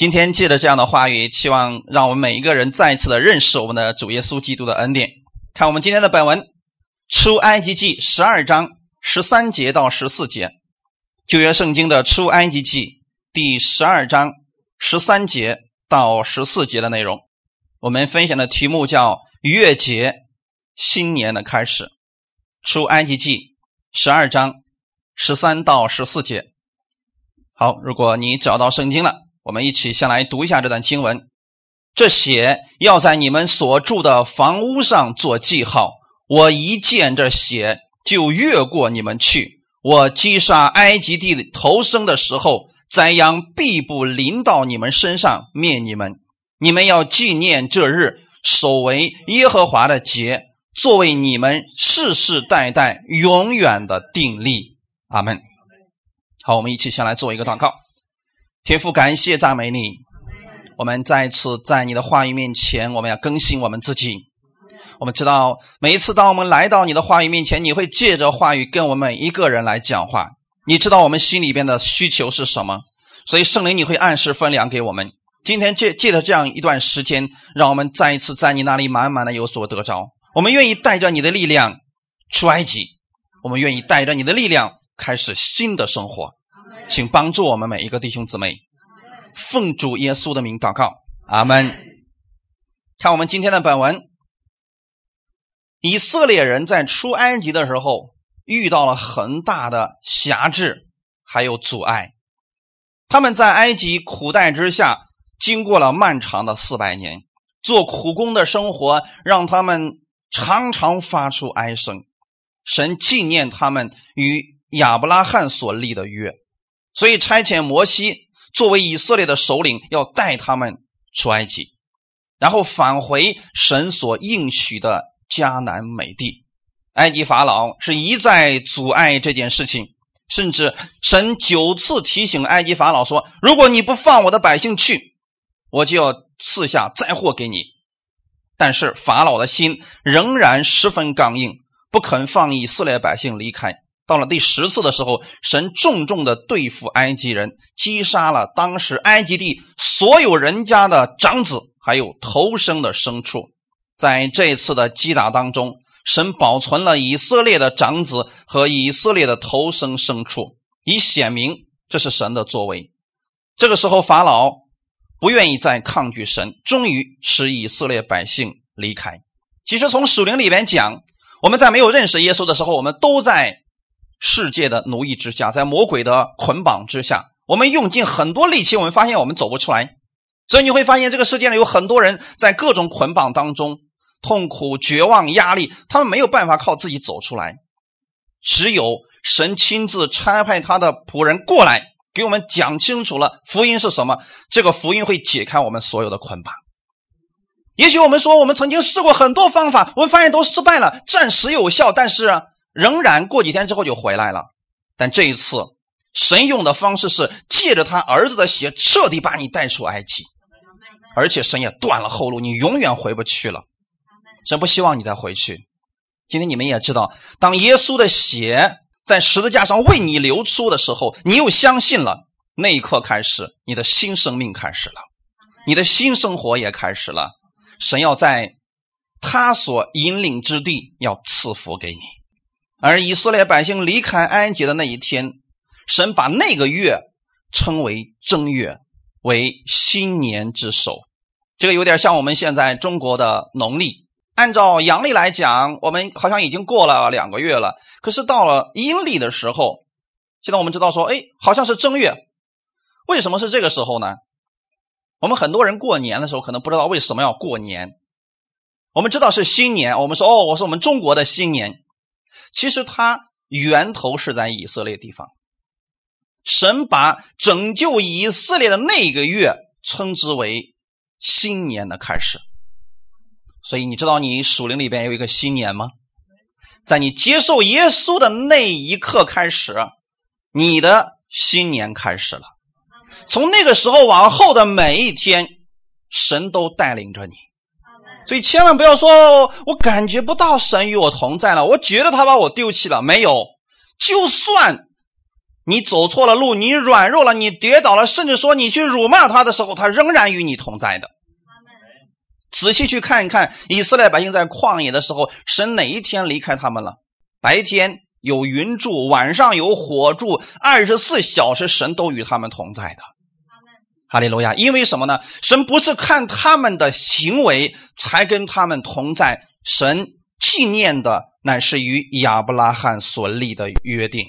今天借着这样的话语，期望让我们每一个人再次的认识我们的主耶稣基督的恩典。看我们今天的本文，《出埃及记》十二章十三节到十四节，旧约圣经的《出埃及记》第十二章十三节到十四节的内容。我们分享的题目叫“月节新年的开始”。出埃及记十二章十三到十四节。好，如果你找到圣经了，我们一起先来读一下这段经文。这血要在你们所住的房屋上做记号。我一见这血，就越过你们去。我击杀埃及地头生的时候，灾殃必不临到你们身上，灭你们。你们要纪念这日，守为耶和华的节。作为你们世世代代永远的定力，阿门。好，我们一起先来做一个祷告。天父，感谢赞美你。我们再一次在你的话语面前，我们要更新我们自己。我们知道，每一次当我们来到你的话语面前，你会借着话语跟我们每一个人来讲话。你知道我们心里边的需求是什么，所以圣灵你会按时分粮给我们。今天借借着这样一段时间，让我们再一次在你那里满满的有所得着。我们愿意带着你的力量出埃及，我们愿意带着你的力量开始新的生活，请帮助我们每一个弟兄姊妹，奉主耶稣的名祷告，阿门。看我们今天的本文，以色列人在出埃及的时候遇到了很大的辖制，还有阻碍，他们在埃及苦待之下，经过了漫长的四百年，做苦工的生活让他们。常常发出哀声，神纪念他们与亚伯拉罕所立的约，所以差遣摩西作为以色列的首领，要带他们出埃及，然后返回神所应许的迦南美地。埃及法老是一再阻碍这件事情，甚至神九次提醒埃及法老说：“如果你不放我的百姓去，我就要赐下灾祸给你。”但是法老的心仍然十分刚硬，不肯放以色列百姓离开。到了第十次的时候，神重重的对付埃及人，击杀了当时埃及地所有人家的长子，还有头生的牲畜。在这次的击打当中，神保存了以色列的长子和以色列的头生牲畜，以显明这是神的作为。这个时候，法老。不愿意再抗拒神，终于使以色列百姓离开。其实从属灵里边讲，我们在没有认识耶稣的时候，我们都在世界的奴役之下，在魔鬼的捆绑之下。我们用尽很多力气，我们发现我们走不出来。所以你会发现，这个世界上有很多人在各种捆绑当中痛苦、绝望、压力，他们没有办法靠自己走出来。只有神亲自差派他的仆人过来。给我们讲清楚了福音是什么，这个福音会解开我们所有的捆绑。也许我们说我们曾经试过很多方法，我们发现都失败了，暂时有效，但是仍然过几天之后就回来了。但这一次，神用的方式是借着他儿子的血，彻底把你带出埃及，而且神也断了后路，你永远回不去了。神不希望你再回去。今天你们也知道，当耶稣的血。在十字架上为你流出的时候，你又相信了。那一刻开始，你的新生命开始了，你的新生活也开始了。神要在他所引领之地要赐福给你。而以色列百姓离开埃及的那一天，神把那个月称为正月，为新年之首。这个有点像我们现在中国的农历。按照阳历来讲，我们好像已经过了两个月了。可是到了阴历的时候，现在我们知道说，哎，好像是正月。为什么是这个时候呢？我们很多人过年的时候可能不知道为什么要过年。我们知道是新年，我们说哦，我是我们中国的新年。其实它源头是在以色列地方，神把拯救以色列的那个月称之为新年的开始。所以你知道你属灵里边有一个新年吗？在你接受耶稣的那一刻开始，你的新年开始了。从那个时候往后的每一天，神都带领着你。所以千万不要说，我感觉不到神与我同在了，我觉得他把我丢弃了。没有，就算你走错了路，你软弱了，你跌倒了，甚至说你去辱骂他的时候，他仍然与你同在的。仔细去看一看，以色列百姓在旷野的时候，神哪一天离开他们了？白天有云柱，晚上有火柱，二十四小时神都与他们同在的。哈利路亚！因为什么呢？神不是看他们的行为才跟他们同在，神纪念的乃是与亚伯拉罕所立的约定。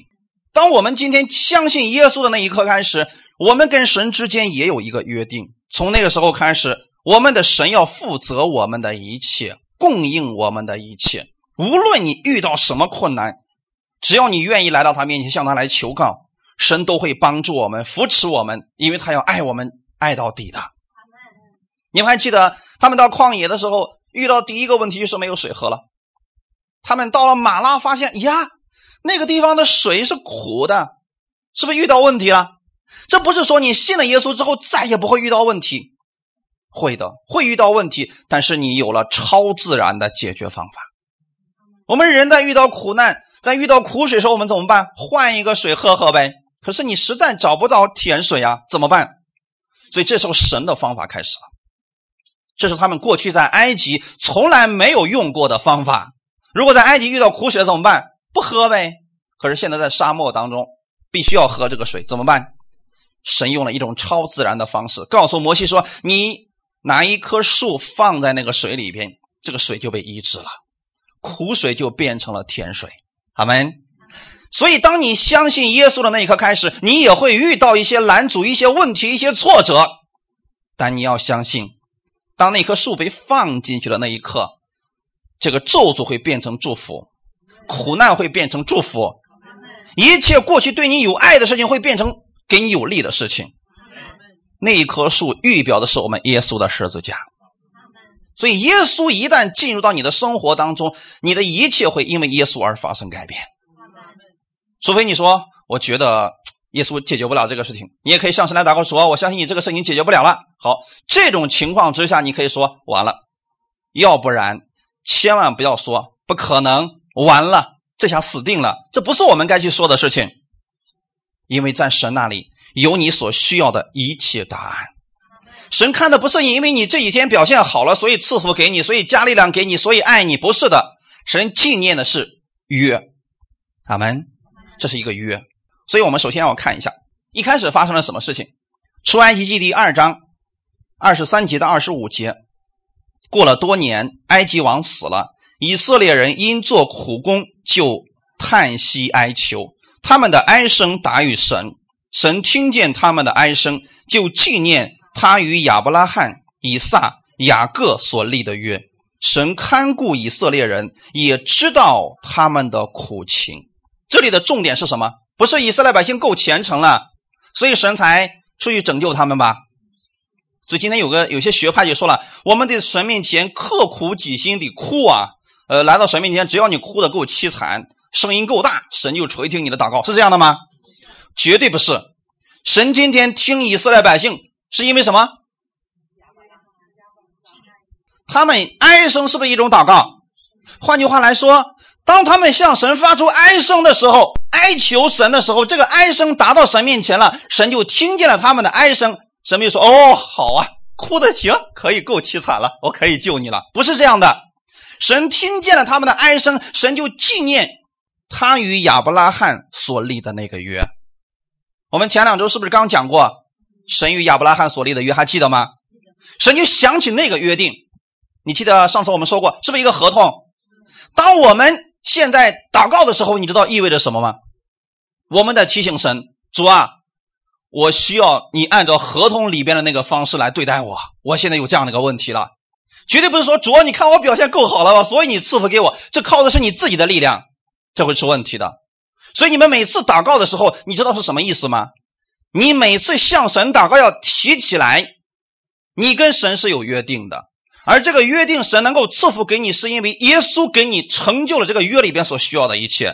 当我们今天相信耶稣的那一刻开始，我们跟神之间也有一个约定。从那个时候开始，我们的神要负责我们的一切，供应我们的一切。无论你遇到什么困难，只要你愿意来到他面前，向他来求告。神都会帮助我们，扶持我们，因为他要爱我们，爱到底的。你们还记得他们到旷野的时候，遇到第一个问题就是没有水喝了。他们到了马拉，发现呀，那个地方的水是苦的，是不是遇到问题了？这不是说你信了耶稣之后再也不会遇到问题，会的，会遇到问题，但是你有了超自然的解决方法。我们人在遇到苦难，在遇到苦水的时候，我们怎么办？换一个水喝喝呗。可是你实在找不到甜水啊，怎么办？所以这时候神的方法开始了，这是他们过去在埃及从来没有用过的方法。如果在埃及遇到苦水怎么办？不喝呗。可是现在在沙漠当中，必须要喝这个水，怎么办？神用了一种超自然的方式，告诉摩西说：“你拿一棵树放在那个水里边，这个水就被医治了，苦水就变成了甜水。”阿门。所以，当你相信耶稣的那一刻开始，你也会遇到一些拦阻、一些问题、一些挫折。但你要相信，当那棵树被放进去的那一刻，这个咒诅会变成祝福，苦难会变成祝福，一切过去对你有爱的事情会变成给你有利的事情。那一棵树预表的是我们耶稣的十字架。所以，耶稣一旦进入到你的生活当中，你的一切会因为耶稣而发生改变。除非你说，我觉得 耶稣解决不了这个事情，你也可以向神来祷告说，我相信你这个事情解决不了了。好，这种情况之下，你可以说完了，要不然千万不要说不可能，完了，这下死定了。这不是我们该去说的事情，因为在神那里有你所需要的一切答案。神看的不是因为你这几天表现好了，所以赐福给你，所以加力量给你，所以爱你，不是的。神纪念的是约，阿门。这是一个约，所以我们首先要看一下一开始发生了什么事情。出埃及记第二章二十三节到二十五节，过了多年，埃及王死了，以色列人因做苦工就叹息哀求，他们的哀声达于神，神听见他们的哀声，就纪念他与亚伯拉罕、以撒、雅各所立的约。神看顾以色列人，也知道他们的苦情。这里的重点是什么？不是以色列百姓够虔诚了，所以神才出去拯救他们吧？所以今天有个有些学派就说了，我们在神面前刻苦己心的哭啊，呃，来到神面前，只要你哭的够凄惨，声音够大，神就垂听你的祷告，是这样的吗？绝对不是。神今天听以色列百姓是因为什么？他们哀声是不是一种祷告？换句话来说。当他们向神发出哀声的时候，哀求神的时候，这个哀声达到神面前了，神就听见了他们的哀声。神就说：“哦，好啊，哭的行，可以够凄惨了，我可以救你了。”不是这样的，神听见了他们的哀声，神就纪念他与亚伯拉罕所立的那个约。我们前两周是不是刚讲过神与亚伯拉罕所立的约？还记得吗？神就想起那个约定。你记得上次我们说过，是不是一个合同？当我们现在祷告的时候，你知道意味着什么吗？我们在提醒神主啊，我需要你按照合同里边的那个方式来对待我。我现在有这样的一个问题了，绝对不是说主啊，你看我表现够好了吧，所以你赐福给我。这靠的是你自己的力量，这会出问题的。所以你们每次祷告的时候，你知道是什么意思吗？你每次向神祷告要提起来，你跟神是有约定的。而这个约定，神能够赐福给你，是因为耶稣给你成就了这个约里边所需要的一切，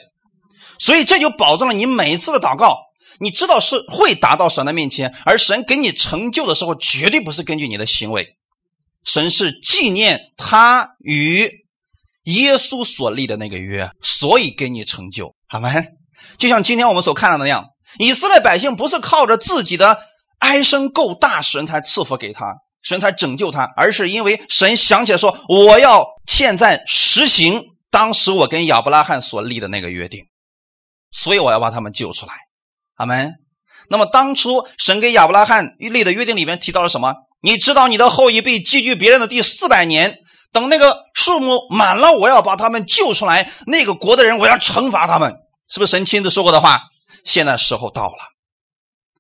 所以这就保证了你每一次的祷告，你知道是会达到神的面前。而神给你成就的时候，绝对不是根据你的行为，神是纪念他与耶稣所立的那个约，所以给你成就。好吗？就像今天我们所看到的那样，以色列百姓不是靠着自己的哀声够大，神才赐福给他，神才拯救他，而是因为神想起来说：“我要现在实行当时我跟亚伯拉罕所立的那个约定，所以我要把他们救出来。”阿门。那么当初神给亚伯拉罕立的约定里面提到了什么？你知道你的后裔被寄居别人的第四百年，等那个数目满了，我要把他们救出来。那个国的人，我要惩罚他们，是不是神亲自说过的话？现在时候到了，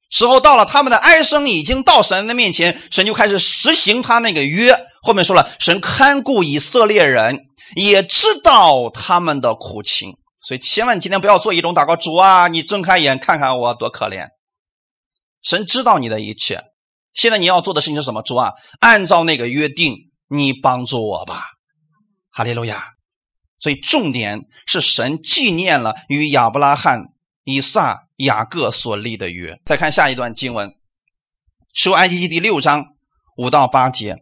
时候到了，他们的哀声已经到神的面前，神就开始实行他那个约。后面说了，神看顾以色列人，也知道他们的苦情，所以千万今天不要做一种祷告：主啊，你睁开眼看看我多可怜。神知道你的一切。现在你要做的事情是什么？主啊，按照那个约定，你帮助我吧，哈利路亚。所以重点是神纪念了与亚伯拉罕、以撒、雅各所立的约。再看下一段经文，出埃及记第六章五到八节，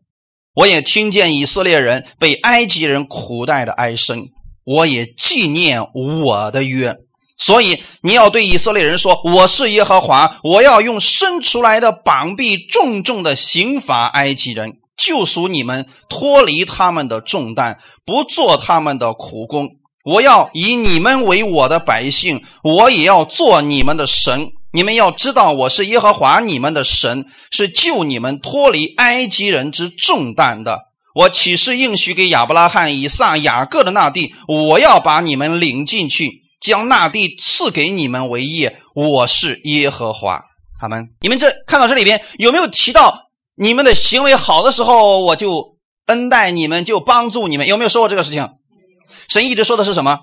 我也听见以色列人被埃及人苦待的哀声，我也纪念我的约。所以你要对以色列人说：“我是耶和华，我要用伸出来的膀臂重重的刑罚埃及人，救赎你们脱离他们的重担，不做他们的苦工。我要以你们为我的百姓，我也要做你们的神。你们要知道，我是耶和华你们的神，是救你们脱离埃及人之重担的。我岂是应许给亚伯拉罕、以撒、雅各的那地？我要把你们领进去。”将那地赐给你们为业，我是耶和华。他们，你们这看到这里边有没有提到你们的行为好的时候，我就恩待你们，就帮助你们？有没有说过这个事情？神一直说的是什么？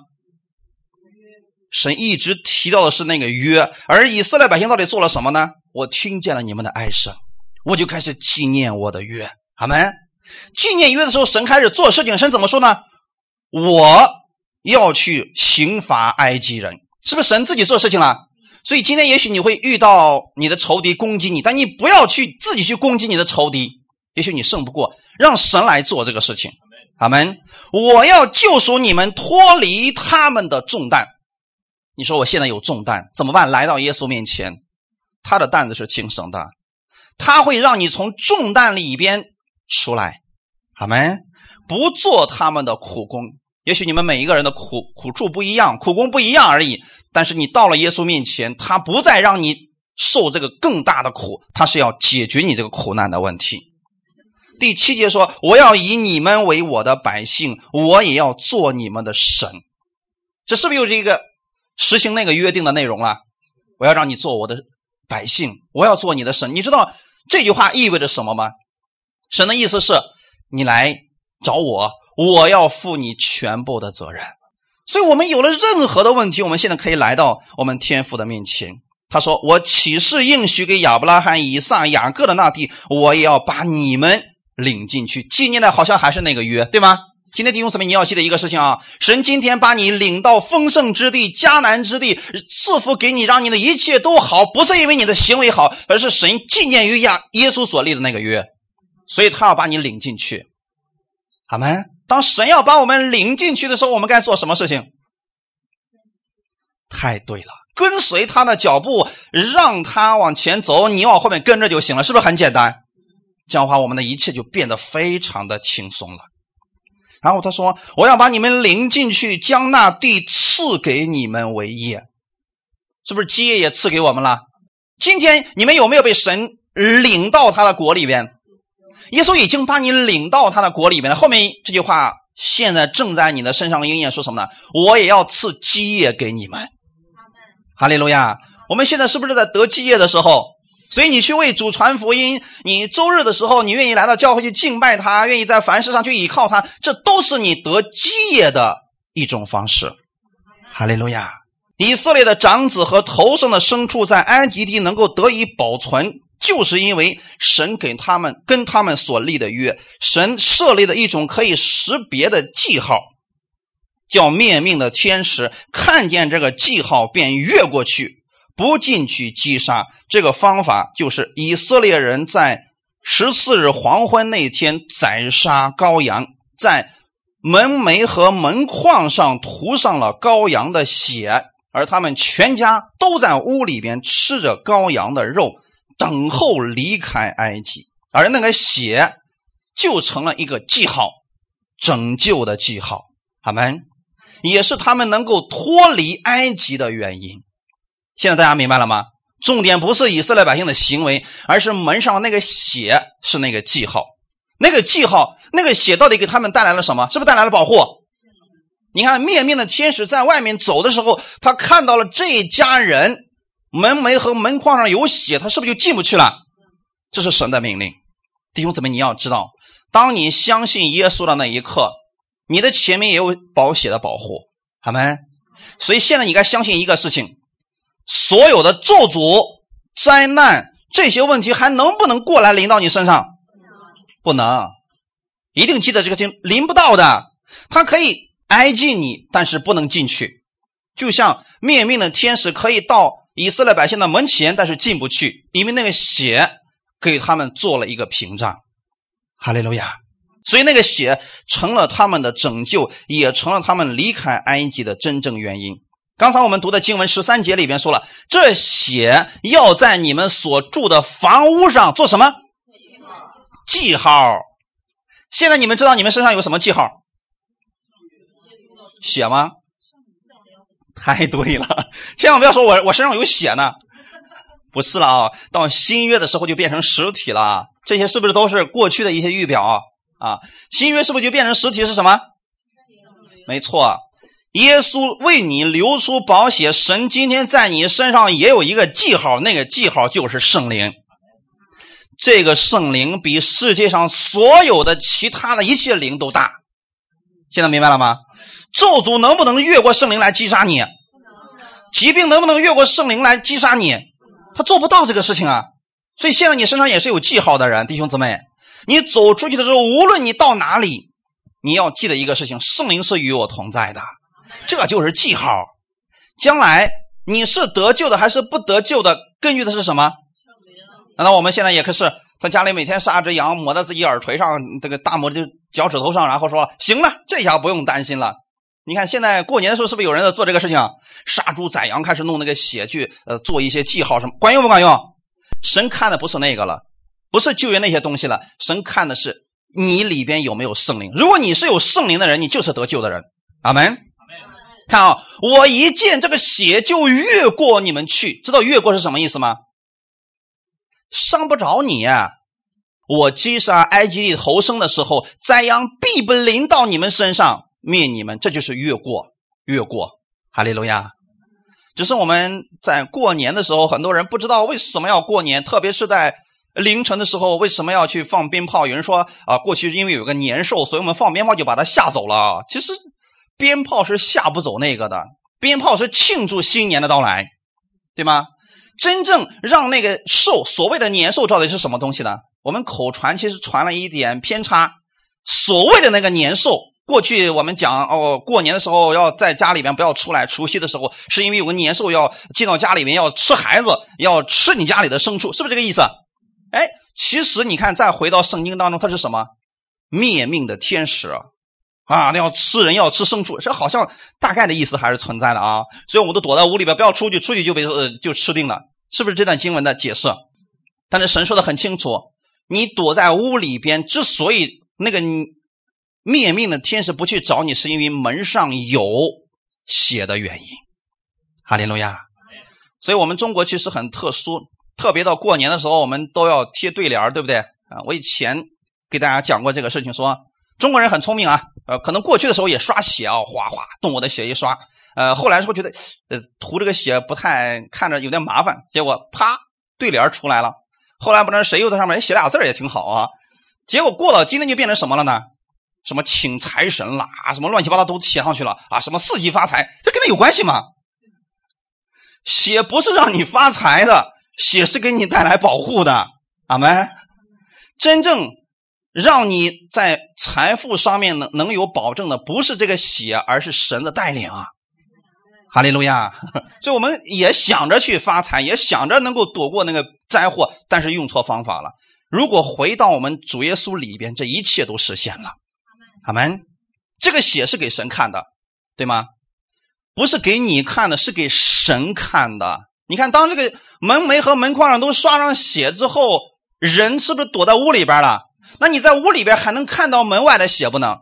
神一直提到的是那个约。而以色列百姓到底做了什么呢？我听见了你们的哀声，我就开始纪念我的约。他们纪念约的时候，神开始做事情。神怎么说呢？我。要去刑罚埃及人，是不是神自己做事情了？所以今天也许你会遇到你的仇敌攻击你，但你不要去自己去攻击你的仇敌。也许你胜不过，让神来做这个事情。阿门。我要救赎你们，脱离他们的重担。你说我现在有重担怎么办？来到耶稣面前，他的担子是轻省的，他会让你从重担里边出来。阿门。不做他们的苦工。也许你们每一个人的苦苦处不一样，苦工不一样而已。但是你到了耶稣面前，他不再让你受这个更大的苦，他是要解决你这个苦难的问题。第七节说：“我要以你们为我的百姓，我也要做你们的神。”这是不是又是一个实行那个约定的内容了？我要让你做我的百姓，我要做你的神。你知道这句话意味着什么吗？神的意思是你来找我。我要负你全部的责任，所以，我们有了任何的问题，我们现在可以来到我们天父的面前。他说：“我岂是应许给亚伯拉罕、以撒、雅各的那地，我也要把你们领进去。”纪念的好像还是那个约，对吗？今天弟兄姊妹，你要记得一个事情啊，神今天把你领到丰盛之地、迦南之地，赐福给你，让你的一切都好，不是因为你的行为好，而是神纪念于亚耶稣所立的那个约，所以他要把你领进去。阿门。当神要把我们领进去的时候，我们该做什么事情？太对了，跟随他的脚步，让他往前走，你往后面跟着就行了，是不是很简单？这样的话，我们的一切就变得非常的轻松了。然后他说：“我要把你们领进去，将那地赐给你们为业，是不是基业也赐给我们了？今天你们有没有被神领到他的国里边？”耶稣已经把你领到他的国里面了。后面这句话现在正在你的身上应验，说什么呢？我也要赐基业给你们。哈利路亚！我们现在是不是在得基业的时候？所以你去为主传福音，你周日的时候，你愿意来到教会去敬拜他，愿意在凡事上去依靠他，这都是你得基业的一种方式。哈利路亚！以色列的长子和头上的牲畜在安吉地能够得以保存。就是因为神给他们跟他们所立的约，神设立的一种可以识别的记号，叫灭命的天使看见这个记号便越过去，不进去击杀。这个方法就是以色列人在十四日黄昏那天宰杀羔羊，在门楣和门框上涂上了羔羊的血，而他们全家都在屋里边吃着羔羊的肉，等候离开埃及。而那个血就成了一个记号，拯救的记号。阿门，也是他们能够脱离埃及的原因。现在大家明白了吗？重点不是以色列百姓的行为，而是门上那个血是那个记号。那个记号，那个血到底给他们带来了什么？是不是带来了保护？你看，灭命的天使在外面走的时候，他看到了这家人门楣和门框上有血，他是不是就进不去了？这是神的命令。弟兄姊妹，你要知道，当你相信耶稣的那一刻，你的前面也有保险的保护，好吗？所以现在你该相信一个事情：所有的咒诅、灾难这些问题还能不能过来临到你身上？不能，一定记得这个经，临不到的。他可以挨近你，但是不能进去。就像灭命的天使可以到以色列百姓的门前，但是进不去，因为那个血给他们做了一个屏障。哈利路亚！所以那个血成了他们的拯救，也成了他们离开埃及的真正原因。刚才我们读的经文十三节里边说了，这血要在你们所住的房屋上做什么？记号。现在你们知道你们身上有什么记号？血吗？太对了，千万不要说我我身上有血呢。不是了啊，到新约的时候就变成实体了。这些是不是都是过去的一些预表啊？新约是不是就变成实体是什么？没错，耶稣为你流出宝血，神今天在你身上也有一个记号，那个记号就是圣灵。这个圣灵比世界上所有的其他的一切灵都大。现在明白了吗？咒诅能不能越过圣灵来击杀你？疾病能不能越过圣灵来击杀你？他做不到这个事情啊。所以现在你身上也是有记号的人，弟兄姊妹，你走出去的时候，无论你到哪里，你要记得一个事情：圣灵是与我同在的，这就是记号。将来你是得救的还是不得救的，根据的是什么？难道我们现在也可是在家里每天杀只羊，抹在自己耳垂上，这个大拇指、脚趾头上，然后说行了，这下不用担心了。你看现在过年的时候，是不是有人在做这个事情？杀猪宰羊，开始弄那个血去，呃，做一些记号什么，管用不管用？神看的不是那个了，不是救援那些东西了，神看的是你里边有没有圣灵。如果你是有圣灵的人，你就是得救的人。阿门。看啊，我一见这个血就越过你们去，知道越过是什么意思吗？伤不着你，我击杀埃及地头生的时候，灾殃必不临到你们身上，灭你们。这就是越过，越过。哈利路亚。只是我们在过年的时候，很多人不知道为什么要过年，特别是在凌晨的时候，为什么要去放鞭炮？有人说啊，过去因为有个年兽，所以我们放鞭炮就把它吓走了。其实鞭炮是吓不走那个的，鞭炮是庆祝新年的到来，对吗？真正让那个兽，所谓的年兽，到底是什么东西呢？我们口传其实传了一点偏差。所谓的那个年兽，过去我们讲哦，过年的时候要在家里面不要出来，除夕的时候是因为有个年兽要进到家里面要吃孩子，要吃你家里的牲畜，是不是这个意思？哎，其实你看，再回到圣经当中，它是什么？灭命的天使，啊那要吃人，要吃牲畜，这好像大概的意思还是存在的啊。所以我们都躲在屋里边，不要出去，出去就被呃就吃定了。是不是这段经文的解释？但是神说的很清楚，你躲在屋里边，之所以那个灭命的天使不去找你，是因为门上有血的原因。哈利路亚！所以我们中国其实很特殊，特别到过年的时候，我们都要贴对联对不对？啊，我以前给大家讲过这个事情，说中国人很聪明啊，呃，可能过去的时候也刷血啊，哗哗动我的血一刷。呃，后来时候觉得，呃，涂这个血不太看着有点麻烦，结果啪对联出来了。后来不知道谁又在上面写俩字也挺好啊。结果过了今天就变成什么了呢？什么请财神啦，什么乱七八糟都写上去了啊，什么四季发财，这跟他有关系吗？血不是让你发财的，血是给你带来保护的。阿门。真正让你在财富上面能能有保证的，不是这个血，而是神的带领啊。哈利路亚！所以我们也想着去发财，也想着能够躲过那个灾祸，但是用错方法了。如果回到我们主耶稣里边，这一切都实现了。阿门。这个血是给神看的，对吗？不是给你看的，是给神看的。你看，当这个门楣和门框上都刷上血之后，人是不是躲在屋里边了？那你在屋里边还能看到门外的血不能？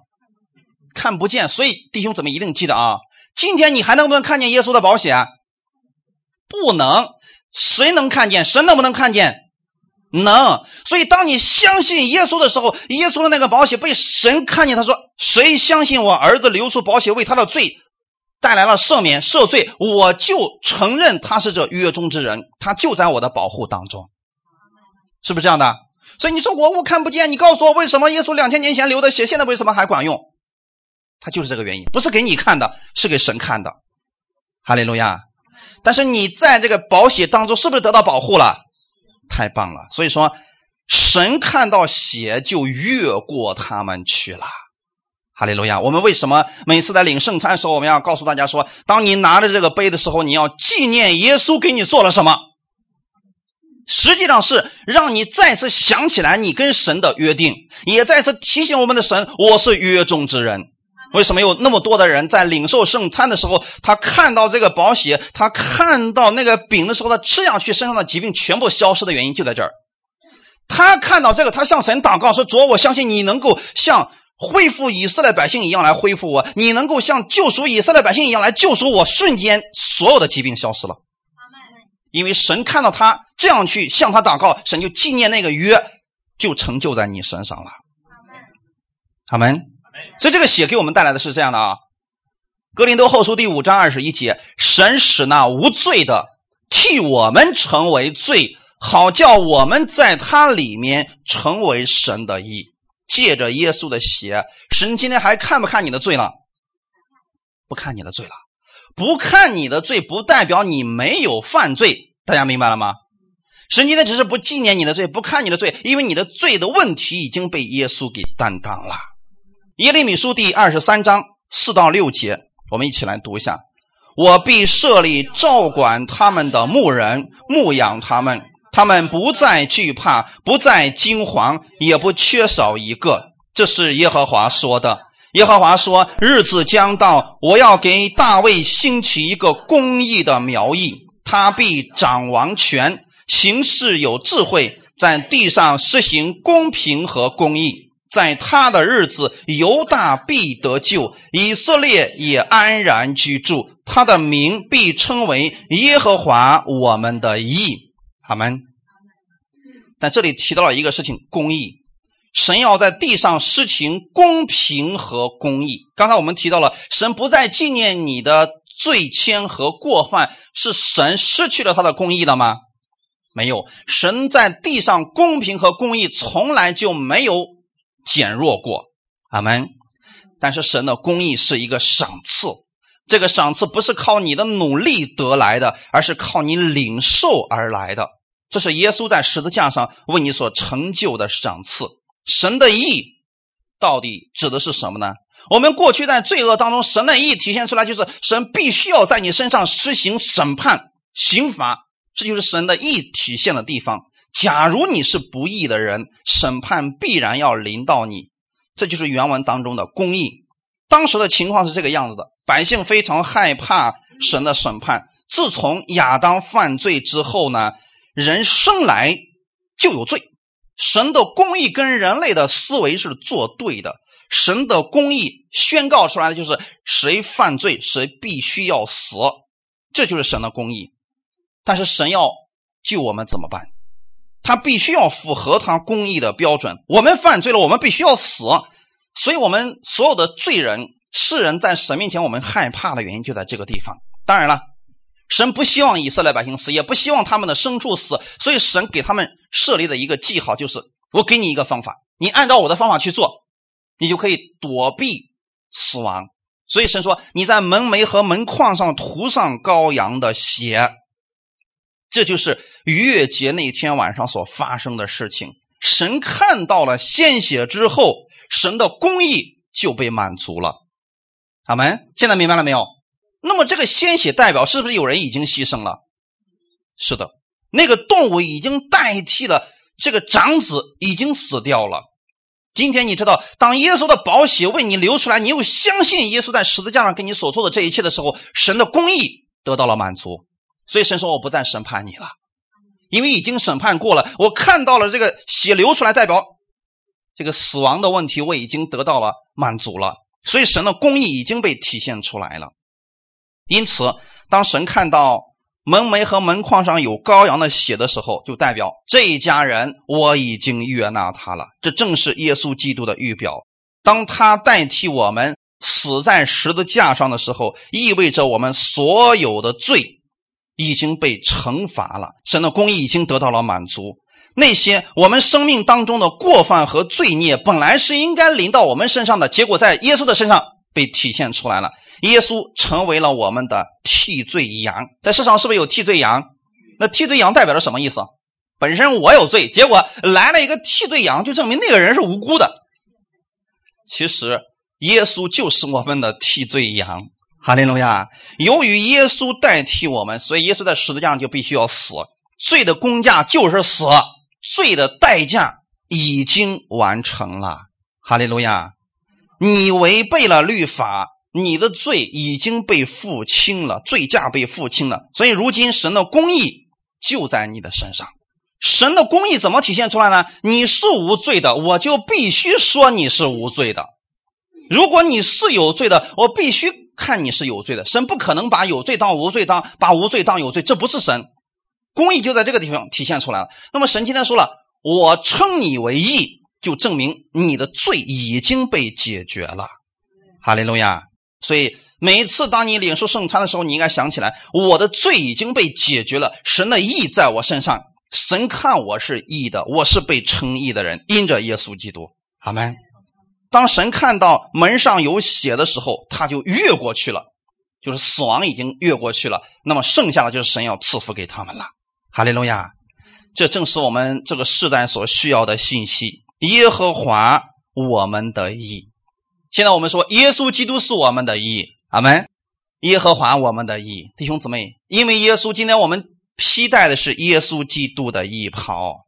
看不见。所以弟兄姊妹一定记得啊，今天你还能不能看见耶稣的宝血？不能。谁能看见？神能不能看见？能。所以当你相信耶稣的时候，耶稣的那个宝血被神看见，他说：“谁相信我儿子流出宝血为他的罪？”带来了赦免赦罪，我就承认他是这约中之人，他就在我的保护当中，是不是这样的？所以你说我我看不见，你告诉我为什么耶稣两千年前流的血现在为什么还管用？他就是这个原因，不是给你看的，是给神看的。哈利路亚！但是你在这个保险当中是不是得到保护了？太棒了！所以说，神看到血就越过他们去了。哈利路亚！我们为什么每次在领圣餐的时候，我们要告诉大家说：当你拿着这个杯的时候，你要纪念耶稣给你做了什么？实际上是让你再次想起来你跟神的约定，也再次提醒我们的神：我是约中之人。为什么有那么多的人在领受圣餐的时候，他看到这个宝血，他看到那个饼的时候，他吃下去身上的疾病全部消失的原因就在这儿。他看到这个，他向神祷告说：“主，我相信你能够像。”恢复以色列百姓一样来恢复我，你能够像救赎以色列百姓一样来救赎我，瞬间所有的疾病消失了。因为神看到他这样去向他祷告，神就纪念那个约，就成就在你身上了。阿门。所以这个血给我们带来的是这样的啊，《格林多后书》第五章二十一节，神使那无罪的替我们成为罪，好叫我们在他里面成为神的义。借着耶稣的血，神今天还看不看你的罪了？不看你的罪了，不看你的罪，不代表你没有犯罪。大家明白了吗？神今天只是不纪念你的罪，不看你的罪，因为你的罪的问题已经被耶稣给担当了。耶利米书第二十三章四到六节，我们一起来读一下：我必设立照管他们的牧人，牧养他们。他们不再惧怕，不再惊惶，也不缺少一个。这是耶和华说的。耶和华说：“日子将到，我要给大卫兴起一个公义的苗裔，他必掌王权，行事有智慧，在地上施行公平和公义。在他的日子，犹大必得救，以色列也安然居住。他的名必称为耶和华我们的义。”他们在这里提到了一个事情：公义。神要在地上施行公平和公义。刚才我们提到了，神不再纪念你的罪愆和过犯，是神失去了他的公义了吗？没有，神在地上公平和公义从来就没有减弱过。阿门。但是神的公义是一个赏赐，这个赏赐不是靠你的努力得来的，而是靠你领受而来的。这是耶稣在十字架上为你所成就的赏赐。神的义到底指的是什么呢？我们过去在罪恶当中，神的义体现出来就是神必须要在你身上施行审判、刑罚，这就是神的义体现的地方。假如你是不义的人，审判必然要临到你，这就是原文当中的公义。当时的情况是这个样子的：百姓非常害怕神的审判。自从亚当犯罪之后呢？人生来就有罪，神的公义跟人类的思维是作对的。神的公义宣告出来的就是：谁犯罪，谁必须要死，这就是神的公义。但是神要救我们怎么办？他必须要符合他公义的标准。我们犯罪了，我们必须要死。所以，我们所有的罪人、世人，在神面前，我们害怕的原因就在这个地方。当然了。神不希望以色列百姓死，也不希望他们的牲畜死，所以神给他们设立的一个记号就是：我给你一个方法，你按照我的方法去做，你就可以躲避死亡。所以神说：你在门楣和门框上涂上羔羊的血，这就是逾越节那天晚上所发生的事情。神看到了鲜血之后，神的公义就被满足了。阿门。现在明白了没有？那么这个鲜血代表是不是有人已经牺牲了？是的，那个动物已经代替了这个长子，已经死掉了。今天你知道，当耶稣的宝血为你流出来，你又相信耶稣在十字架上给你所做的这一切的时候，神的公义得到了满足。所以神说：“我不再审判你了，因为已经审判过了。我看到了这个血流出来，代表这个死亡的问题我已经得到了满足了。所以神的公义已经被体现出来了。因此，当神看到。”门楣和门框上有羔羊的血的时候，就代表这一家人我已经悦纳他了。这正是耶稣基督的预表。当他代替我们死在十字架上的时候，意味着我们所有的罪已经被惩罚了，神的公义已经得到了满足。那些我们生命当中的过犯和罪孽，本来是应该临到我们身上的，结果在耶稣的身上被体现出来了。耶稣成为了我们的替罪羊，在世上是不是有替罪羊？那替罪羊代表着什么意思？本身我有罪，结果来了一个替罪羊，就证明那个人是无辜的。其实耶稣就是我们的替罪羊，哈利路亚！由于耶稣代替我们，所以耶稣在十字架上就必须要死。罪的工价就是死，罪的代价已经完成了，哈利路亚！你违背了律法。你的罪已经被付清了，罪价被付清了，所以如今神的公义就在你的身上。神的公义怎么体现出来呢？你是无罪的，我就必须说你是无罪的；如果你是有罪的，我必须看你是有罪的。神不可能把有罪当无罪当，把无罪当有罪，这不是神。公义就在这个地方体现出来了。那么神今天说了，我称你为义，就证明你的罪已经被解决了。哈利路亚。所以每一次当你领受圣餐的时候，你应该想起来，我的罪已经被解决了，神的义在我身上，神看我是义的，我是被称义的人，因着耶稣基督，阿门。当神看到门上有血的时候，他就越过去了，就是死亡已经越过去了，那么剩下的就是神要赐福给他们了。哈利路亚！这正是我们这个世代所需要的信息。耶和华我们的义。现在我们说，耶稣基督是我们的义，阿门。耶和华我们的义，弟兄姊妹，因为耶稣，今天我们披戴的是耶稣基督的义袍，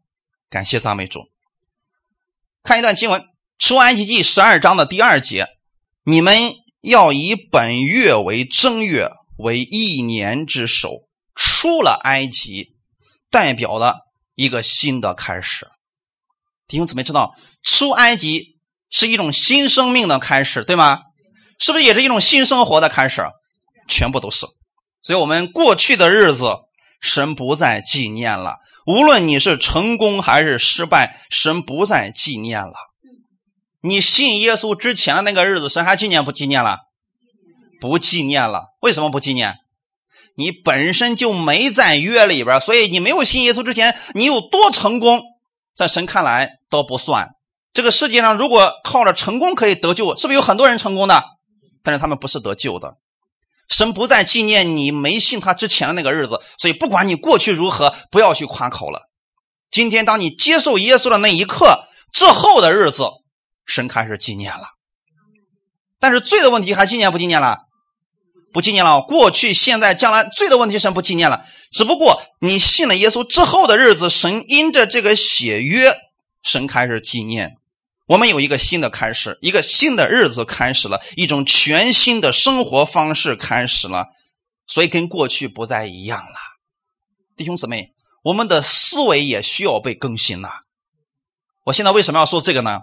感谢赞美主。看一段经文，出埃及记十二章的第二节：你们要以本月为正月，为一年之首。出了埃及，代表了一个新的开始。弟兄姊妹知道，出埃及。是一种新生命的开始，对吗？是不是也是一种新生活的开始？全部都是。所以，我们过去的日子，神不再纪念了。无论你是成功还是失败，神不再纪念了。你信耶稣之前的那个日子，神还纪念不纪念了？不纪念了。为什么不纪念？你本身就没在约里边，所以你没有信耶稣之前，你有多成功，在神看来都不算。这个世界上，如果靠着成功可以得救，是不是有很多人成功的？但是他们不是得救的。神不再纪念你没信他之前的那个日子，所以不管你过去如何，不要去夸口了。今天当你接受耶稣的那一刻之后的日子，神开始纪念了。但是罪的问题还纪念不纪念了？不纪念了。过去、现在、将来罪的问题，神不纪念了。只不过你信了耶稣之后的日子，神因着这个血约，神开始纪念。我们有一个新的开始，一个新的日子开始了，一种全新的生活方式开始了，所以跟过去不再一样了。弟兄姊妹，我们的思维也需要被更新了。我现在为什么要说这个呢？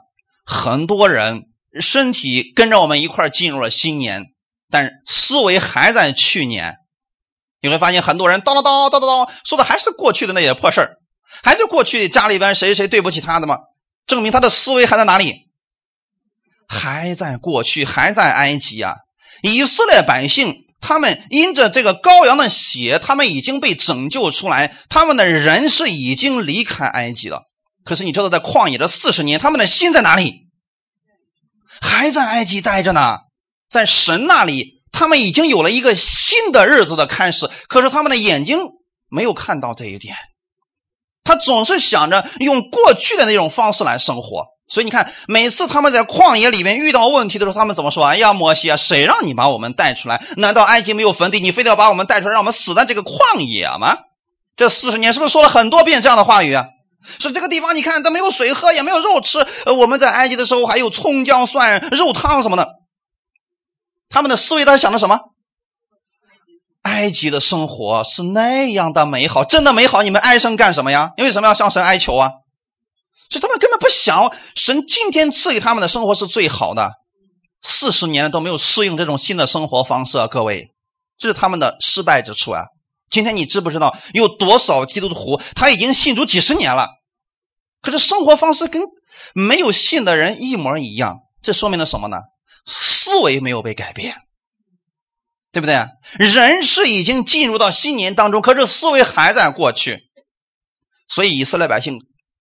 很多人身体跟着我们一块进入了新年，但思维还在去年。你会发现，很多人叨叨叨叨叨叨说的还是过去的那些破事，还是过去家里边谁谁对不起他的吗？证明他的思维还在哪里？还在过去，还在埃及啊！以色列百姓，他们因着这个羔羊的血，他们已经被拯救出来，他们的人是已经离开埃及了。可是你知道，在旷野的四十年，他们的心在哪里？还在埃及待着呢。在神那里，他们已经有了一个新的日子的开始。可是他们的眼睛没有看到这一点。他总是想着用过去的那种方式来生活，所以你看，每次他们在旷野里面遇到问题的时候，他们怎么说？哎呀，摩西啊，谁让你把我们带出来？难道埃及没有坟地？你非得要把我们带出来，让我们死在这个旷野吗？这四十年是不是说了很多遍这样的话语啊？说这个地方你看，它没有水喝，也没有肉吃。呃，我们在埃及的时候还有葱姜蒜、肉汤什么的。他们的思维，他想的什么？埃及的生活是那样的美好，真的美好。你们哀声干什么呀？因为什么要向神哀求啊？所以他们根本不想神今天赐给他们的生活是最好的。四十年都没有适应这种新的生活方式啊！各位，这是他们的失败之处啊！今天你知不知道有多少基督徒他已经信主几十年了，可是生活方式跟没有信的人一模一样？这说明了什么呢？思维没有被改变。对不对？人是已经进入到新年当中，可是思维还在过去。所以以色列百姓，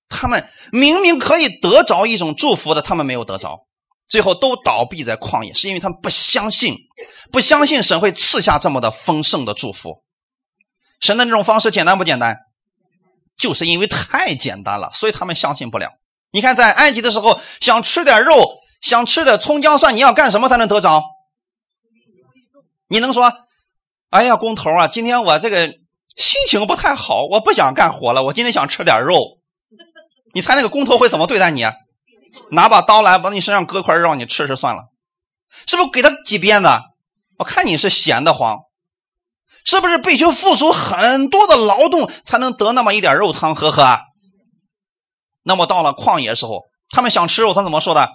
他们明明可以得着一种祝福的，他们没有得着，最后都倒闭在旷野，是因为他们不相信，不相信神会赐下这么的丰盛的祝福。神的这种方式简单不简单？就是因为太简单了，所以他们相信不了。你看，在埃及的时候，想吃点肉，想吃点葱姜蒜，你要干什么才能得着？你能说，哎呀，工头啊，今天我这个心情不太好，我不想干活了，我今天想吃点肉。你猜那个工头会怎么对待你？拿把刀来，往你身上割块让你吃吃算了，是不是给他几鞭子？我看你是闲得慌，是不是必须付出很多的劳动才能得那么一点肉汤喝喝？那么到了旷野时候，他们想吃肉，他怎么说的？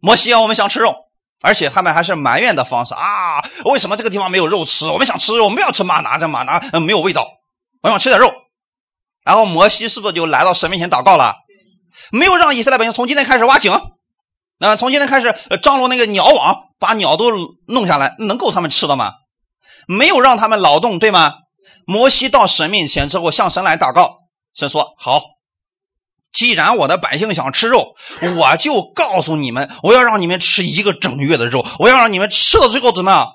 摩西啊，我们想吃肉。而且他们还是埋怨的方式啊！为什么这个地方没有肉吃？我们想吃肉，我们要吃玛拿，这玛拿呃没有味道，我想吃点肉。然后摩西是不是就来到神面前祷告了？没有让以色列百姓从今天开始挖井，那从今天开始张罗那个鸟网，把鸟都弄下来，能够他们吃的吗？没有让他们劳动，对吗？摩西到神面前之后向神来祷告，神说好。既然我的百姓想吃肉，我就告诉你们，我要让你们吃一个整月的肉，我要让你们吃到最后怎么样？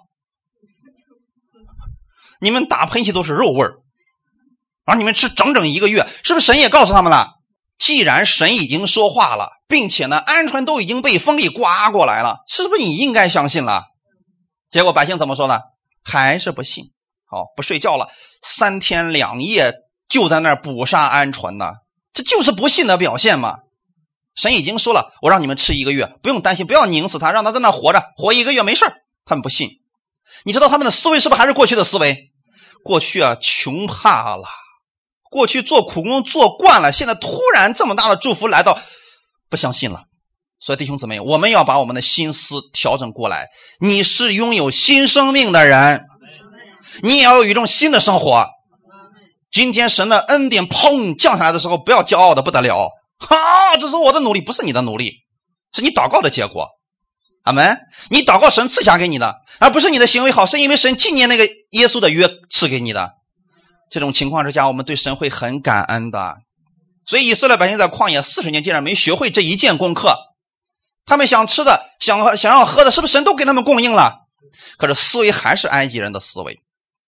你们打喷嚏都是肉味儿，让你们吃整整一个月，是不是神也告诉他们了？既然神已经说话了，并且呢，鹌鹑都已经被风给刮过来了，是不是你应该相信了？结果百姓怎么说呢？还是不信，好不睡觉了，三天两夜就在那儿捕杀鹌鹑呢。这就是不信的表现嘛！神已经说了，我让你们吃一个月，不用担心，不要拧死他，让他在那活着，活一个月没事他们不信，你知道他们的思维是不是还是过去的思维？过去啊，穷怕了，过去做苦工做惯了，现在突然这么大的祝福来到，不相信了。所以弟兄姊妹，我们要把我们的心思调整过来。你是拥有新生命的人，你也要有一种新的生活。今天神的恩典砰降下来的时候，不要骄傲的不得了，哈，这是我的努力，不是你的努力，是你祷告的结果，阿门。你祷告神赐下给你的，而不是你的行为好，是因为神纪念那个耶稣的约赐给你的。这种情况之下，我们对神会很感恩的。所以以色列百姓在旷野四十年，竟然没学会这一件功课。他们想吃的、想想要喝的，是不是神都给他们供应了？可是思维还是埃及人的思维。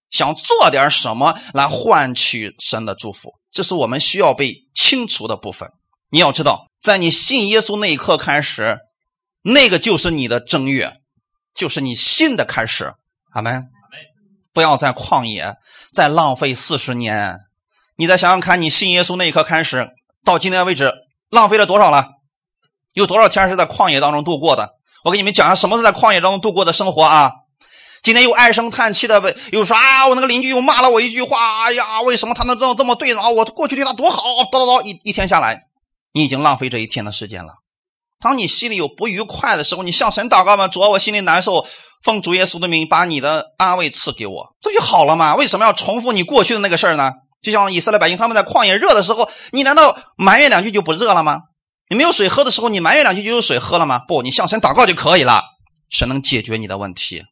想做点什么来换取神的祝福，这是我们需要被清除的部分。你要知道，在你信耶稣那一刻开始，那个就是你的正月，就是你新的开始。阿门。不要在旷野再浪费四十年。你再想想看，你信耶稣那一刻开始，到今天为止，浪费了多少了？有多少天是在旷野当中度过的？我给你们讲一下什么是在旷野当中度过的生活啊。今天又唉声叹气的问，又说啊，我那个邻居又骂了我一句话，哎呀，为什么他能这么这么对呢？我过去对他多好，叨叨叨，一一天下来，你已经浪费这一天的时间了。当你心里有不愉快的时候，你向神祷告吗？主啊，我心里难受，奉主耶稣的名，把你的安慰赐给我，这就好了吗？为什么要重复你过去的那个事儿呢？就像以色列百姓他们在旷野热的时候，你难道埋怨两句就不热了吗？你没有水喝的时候，你埋怨两句就有水喝了吗？不，你向神祷告就可以了，神能解决你的问题。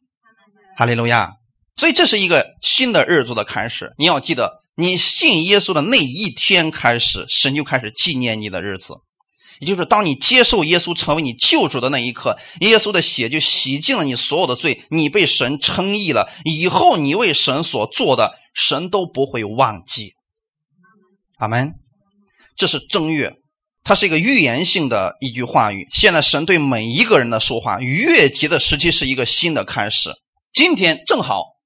哈利路亚！所以这是一个新的日子的开始。你要记得，你信耶稣的那一天开始，神就开始纪念你的日子。也就是当你接受耶稣成为你救主的那一刻，耶稣的血就洗净了你所有的罪，你被神称义了。以后你为神所做的，神都不会忘记。阿门。这是正月，它是一个预言性的一句话语。现在神对每一个人的说话，逾越节的时期是一个新的开始。今天正好，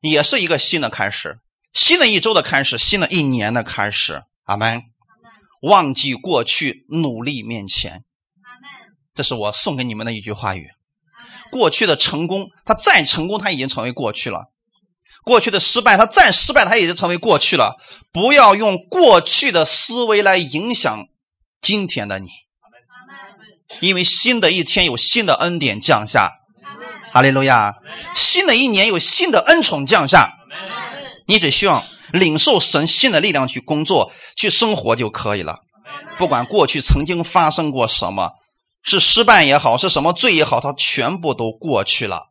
也是一个新的开始，新的一周的开始，新的一年的开始。阿门。忘记过去，努力面前。这是我送给你们的一句话语。过去的成功，他再成功，他已经成为过去了；过去的失败，他再失败，他已经成为过去了。不要用过去的思维来影响今天的你，因为新的一天有新的恩典降下。哈利路亚！新的一年有新的恩宠降下，你只需要领受神新的力量去工作、去生活就可以了。不管过去曾经发生过什么。是失败也好，是什么罪也好，它全部都过去了。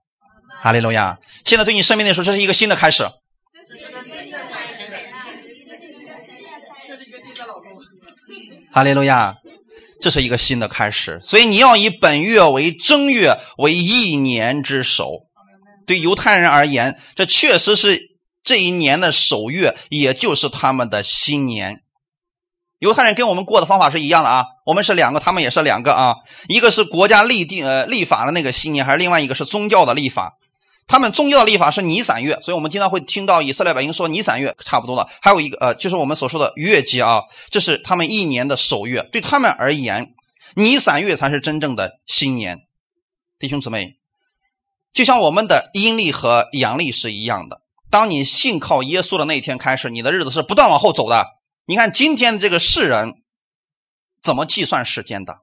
哈利路亚！现在对你生命来说，这是一个新的开始。哈利路亚！这是一个新的开始，所以你要以本月为正月，为一年之首。对犹太人而言，这确实是这一年的首月，也就是他们的新年。犹太人跟我们过的方法是一样的啊，我们是两个，他们也是两个啊。一个是国家立定呃立法的那个新年，还是另外一个是宗教的立法？他们宗教的立法是尼散月，所以我们经常会听到以色列百姓说尼散月差不多了。还有一个呃，就是我们所说的逾越节啊，这是他们一年的首月。对他们而言，尼散月才是真正的新年。弟兄姊妹，就像我们的阴历和阳历是一样的，当你信靠耶稣的那一天开始，你的日子是不断往后走的。你看今天的这个世人怎么计算时间的？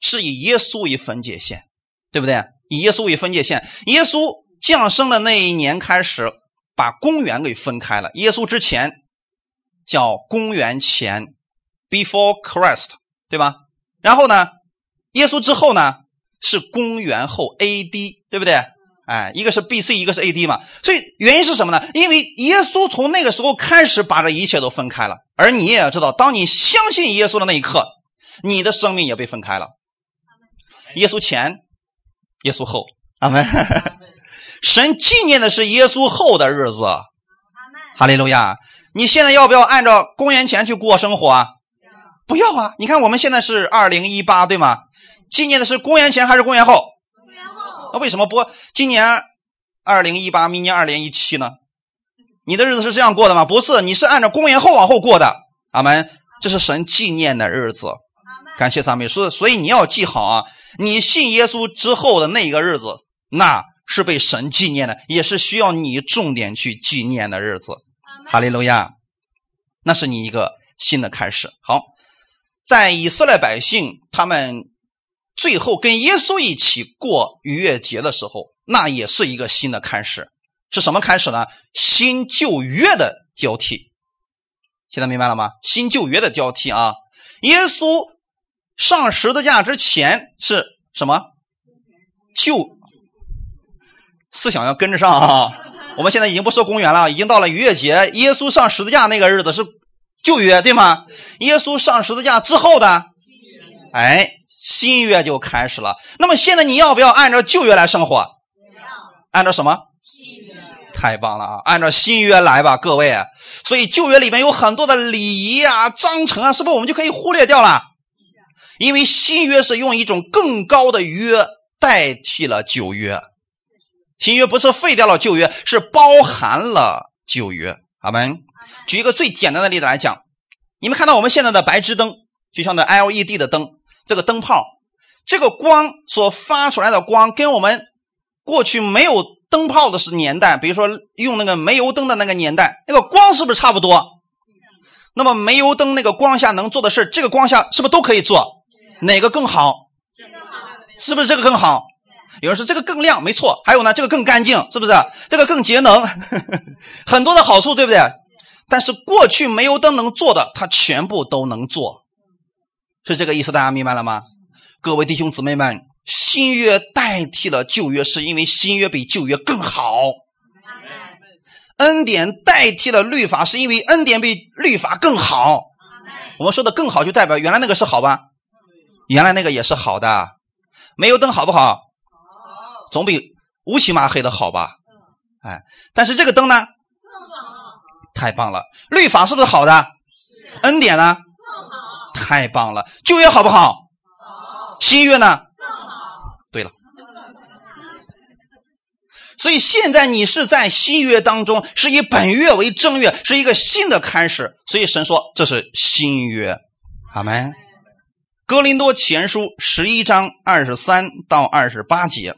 是以耶稣为分界线，对不对？以耶稣为分界线。耶稣降生的那一年开始，把公元给分开了。耶稣之前叫公元前 （Before Christ），对吧？然后呢，耶稣之后呢是公元后 （A.D.），对不对？哎，一个是 B.C.，一个是 A.D. 嘛。所以原因是什么呢？因为耶稣从那个时候开始把这一切都分开了。而你也要知道，当你相信耶稣的那一刻，你的生命也被分开了。耶稣前，耶稣后，阿门。神纪念的是耶稣后的日子。哈利路亚！你现在要不要按照公元前去过生活啊？不要啊！你看我们现在是二零一八，对吗？纪念的是公元前还是公元后？公元后。那为什么不今年二零一八，明年二零一七呢？你的日子是这样过的吗？不是，你是按照公元后往后过的。阿门。这是神纪念的日子，感谢赞美。所所以你要记好啊，你信耶稣之后的那一个日子，那是被神纪念的，也是需要你重点去纪念的日子。哈利路亚，那是你一个新的开始。好，在以色列百姓他们最后跟耶稣一起过逾越节的时候，那也是一个新的开始。是什么开始呢？新旧约的交替，现在明白了吗？新旧约的交替啊！耶稣上十字架之前是什么？旧思想要跟着上啊！我们现在已经不说公元了，已经到了逾越节。耶稣上十字架那个日子是旧约，对吗？耶稣上十字架之后的，哎，新约就开始了。那么现在你要不要按照旧约来生活？按照什么？太棒了啊！按照新约来吧，各位。所以旧约里面有很多的礼仪啊、章程啊，是不是我们就可以忽略掉了？因为新约是用一种更高的约代替了旧约。新约不是废掉了旧约，是包含了旧约。阿门。举一个最简单的例子来讲，你们看到我们现在的白炽灯，就像那 LED 的灯，这个灯泡，这个光所发出来的光，跟我们过去没有。灯泡的时年代，比如说用那个煤油灯的那个年代，那个光是不是差不多？那么煤油灯那个光下能做的事，这个光下是不是都可以做？哪个更好？是不是这个更好？有人说这个更亮，没错。还有呢，这个更干净，是不是？这个更节能，很多的好处，对不对？但是过去煤油灯能做的，它全部都能做，是这个意思，大家明白了吗？各位弟兄姊妹们。新约代替了旧约，是因为新约比旧约更好。恩典代替了律法，是因为恩典比律法更好。我们说的更好，就代表原来那个是好吧？原来那个也是好的。煤油灯好不好？好，总比乌漆麻黑的好吧？哎，但是这个灯呢？太棒了！律法是不是好的？恩典呢？太棒了！旧约好不好？好。新约呢？对了，所以现在你是在新约当中，是以本月为正月，是一个新的开始。所以神说这是新约，阿门。哥林多前书十一章二十三到二十八节，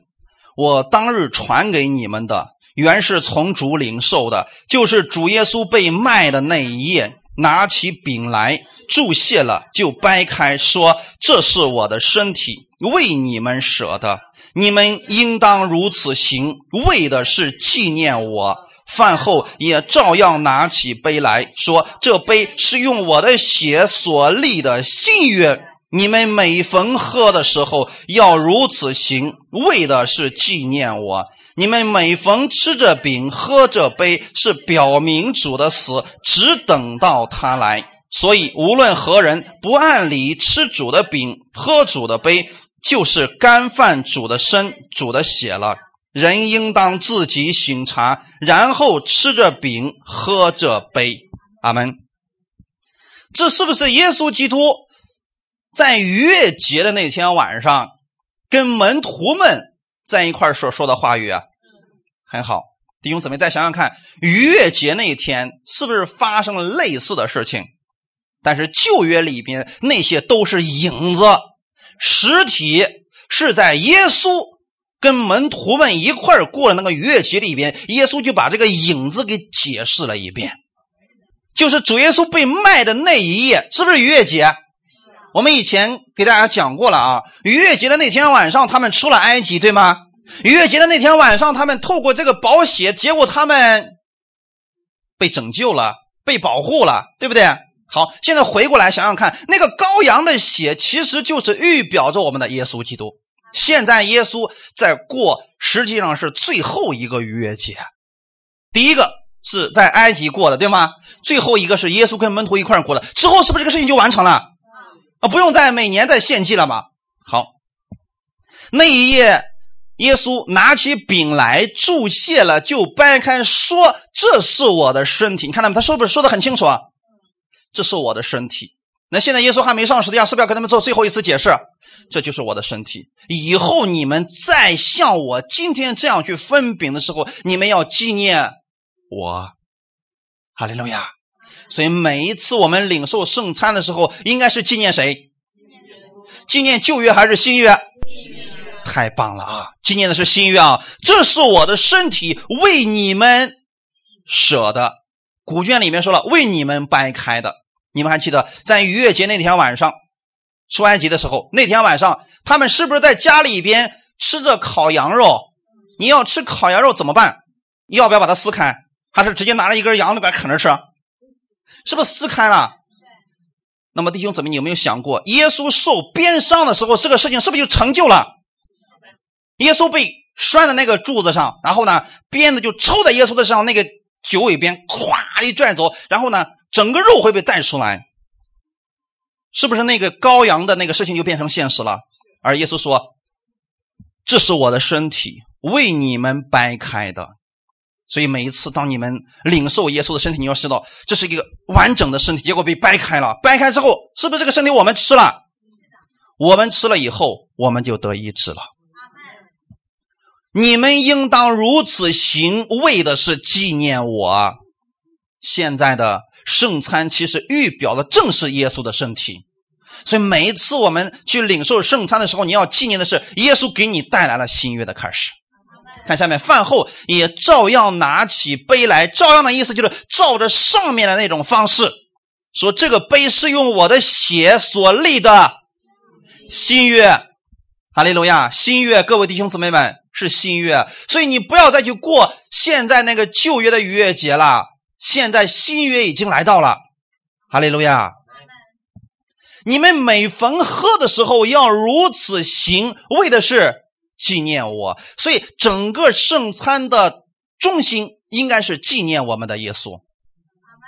我当日传给你们的，原是从主领受的，就是主耶稣被卖的那一夜，拿起饼来，祝谢了，就掰开，说：“这是我的身体，为你们舍的，你们应当如此行，为的是纪念我。”饭后也照样拿起杯来说：“这杯是用我的血所立的新约。你们每逢喝的时候要如此行，为的是纪念我。你们每逢吃着饼、喝着杯，是表明主的死，只等到他来。所以无论何人不按理吃主的饼、喝主的杯，就是干犯主的身、主的血了。”人应当自己醒茶，然后吃着饼，喝着杯。阿门。这是不是耶稣基督在逾越节的那天晚上跟门徒们在一块所说的话语啊？很好，弟兄姊妹，再想想看，逾越节那一天是不是发生了类似的事情？但是旧约里边那些都是影子，实体是在耶稣。跟门徒们一块过了那个逾越节里边，耶稣就把这个影子给解释了一遍，就是主耶稣被卖的那一夜，是不是逾越节？我们以前给大家讲过了啊，逾越节的那天晚上，他们出了埃及，对吗？逾越节的那天晚上，他们透过这个宝血，结果他们被拯救了，被保护了，对不对？好，现在回过来想想看，那个羔羊的血其实就是预表着我们的耶稣基督。现在耶稣在过，实际上是最后一个逾越节。第一个是在埃及过的，对吗？最后一个是耶稣跟门徒一块过的。之后是不是这个事情就完成了？啊，不用再每年再献祭了吧？好，那一夜，耶稣拿起饼来祝谢了，就掰开说：“这是我的身体。”你看到没？他说不是说的很清楚啊？这是我的身体。那现在耶稣还没上十字架，是不是要跟他们做最后一次解释？这就是我的身体。以后你们再像我今天这样去分饼的时候，你们要纪念我。哈利路亚！所以每一次我们领受圣餐的时候，应该是纪念谁？纪念旧约还是新约？太棒了啊！纪念的是新约啊！这是我的身体，为你们舍的。古卷里面说了，为你们掰开的。你们还记得在逾越节那天晚上出埃及的时候，那天晚上他们是不是在家里边吃着烤羊肉？你要吃烤羊肉怎么办？要不要把它撕开？还是直接拿着一根羊肉把啃着吃？是不是撕开了？那么弟兄姊妹，你有没有想过，耶稣受鞭伤的时候，这个事情是不是就成就了？耶稣被拴在那个柱子上，然后呢，鞭子就抽在耶稣的身上，那个九尾鞭咵一拽走，然后呢？整个肉会被带出来，是不是那个羔羊的那个事情就变成现实了？而耶稣说：“这是我的身体，为你们掰开的。”所以每一次当你们领受耶稣的身体，你要知道这是一个完整的身体，结果被掰开了。掰开之后，是不是这个身体我们吃了？我们吃了以后，我们就得医治了。你们应当如此行，为的是纪念我。现在的。圣餐其实预表的正是耶稣的身体，所以每一次我们去领受圣餐的时候，你要纪念的是耶稣给你带来了新约的开始。看下面，饭后也照样拿起杯来，照样的意思就是照着上面的那种方式，说这个杯是用我的血所立的新约。哈利路亚，新约，各位弟兄姊妹们是新约，所以你不要再去过现在那个旧约的逾越节了。现在新约已经来到了，哈利路亚！你们每逢喝的时候要如此行，为的是纪念我。所以整个圣餐的中心应该是纪念我们的耶稣，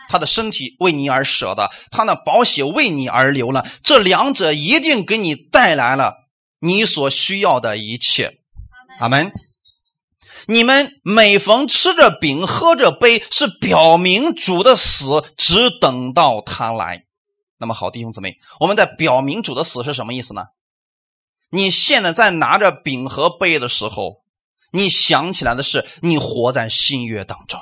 他的身体为你而舍的，他的宝血为你而流了。这两者一定给你带来了你所需要的一切。阿门。你们每逢吃着饼、喝着杯，是表明主的死，只等到他来。那么好，弟兄姊妹，我们在表明主的死是什么意思呢？你现在在拿着饼和杯的时候，你想起来的是你活在新约当中，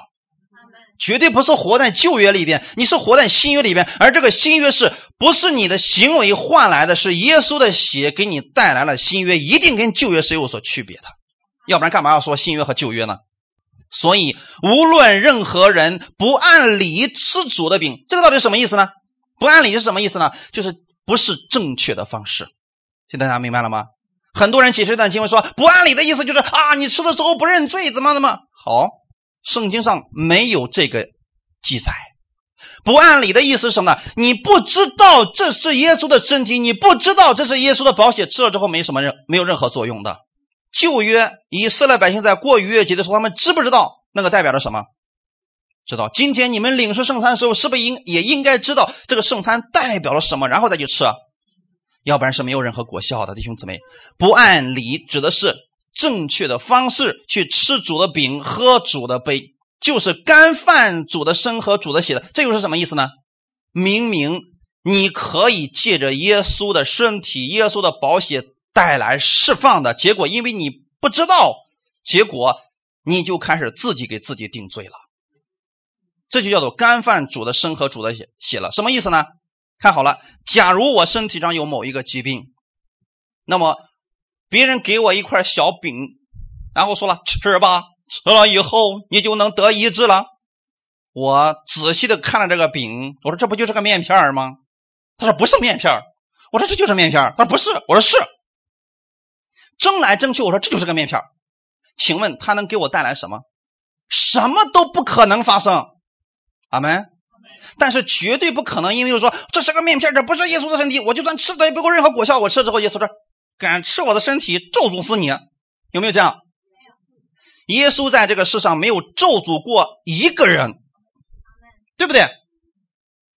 绝对不是活在旧约里边，你是活在新约里边。而这个新约是不是你的行为换来的？是耶稣的血给你带来了新约，一定跟旧约是有所区别的。要不然干嘛要说新约和旧约呢？所以无论任何人不按理吃主的饼，这个到底什么意思呢？不按理是什么意思呢？就是不是正确的方式。现在大家明白了吗？很多人解释这段经文说，不按理的意思就是啊，你吃的时候不认罪，怎么怎么好？圣经上没有这个记载。不按理的意思是什么呢？你不知道这是耶稣的身体，你不知道这是耶稣的宝血，吃了之后没什么任没有任何作用的。旧约以色列百姓在过逾越节的时候，他们知不知道那个代表着什么？知道。今天你们领受圣餐的时候，是不是应也应该知道这个圣餐代表了什么，然后再去吃？要不然是没有任何果效的，弟兄姊妹。不按理指的是正确的方式去吃主的饼、喝主的杯，就是干饭煮的生和煮的血的。这又是什么意思呢？明明你可以借着耶稣的身体、耶稣的宝血带来释放的结果，因为你不知道，结果你就开始自己给自己定罪了。这就叫做干饭煮的生和煮的血血了。什么意思呢？看好了，假如我身体上有某一个疾病，那么别人给我一块小饼，然后说了吃吧，吃了以后你就能得医治了。我仔细的看了这个饼，我说这不就是个面片吗？他说不是面片我说这就是面片他说不是，我说是。争来争去，我说这就是个面片请问他能给我带来什么？什么都不可能发生。阿门。但是绝对不可能，因为说这是个面片，这不是耶稣的身体，我就算吃的也不够任何果效。我吃了之后，耶稣说：“敢吃我的身体，咒诅死你！”有没有这样？耶稣在这个世上没有咒诅过一个人，对不对？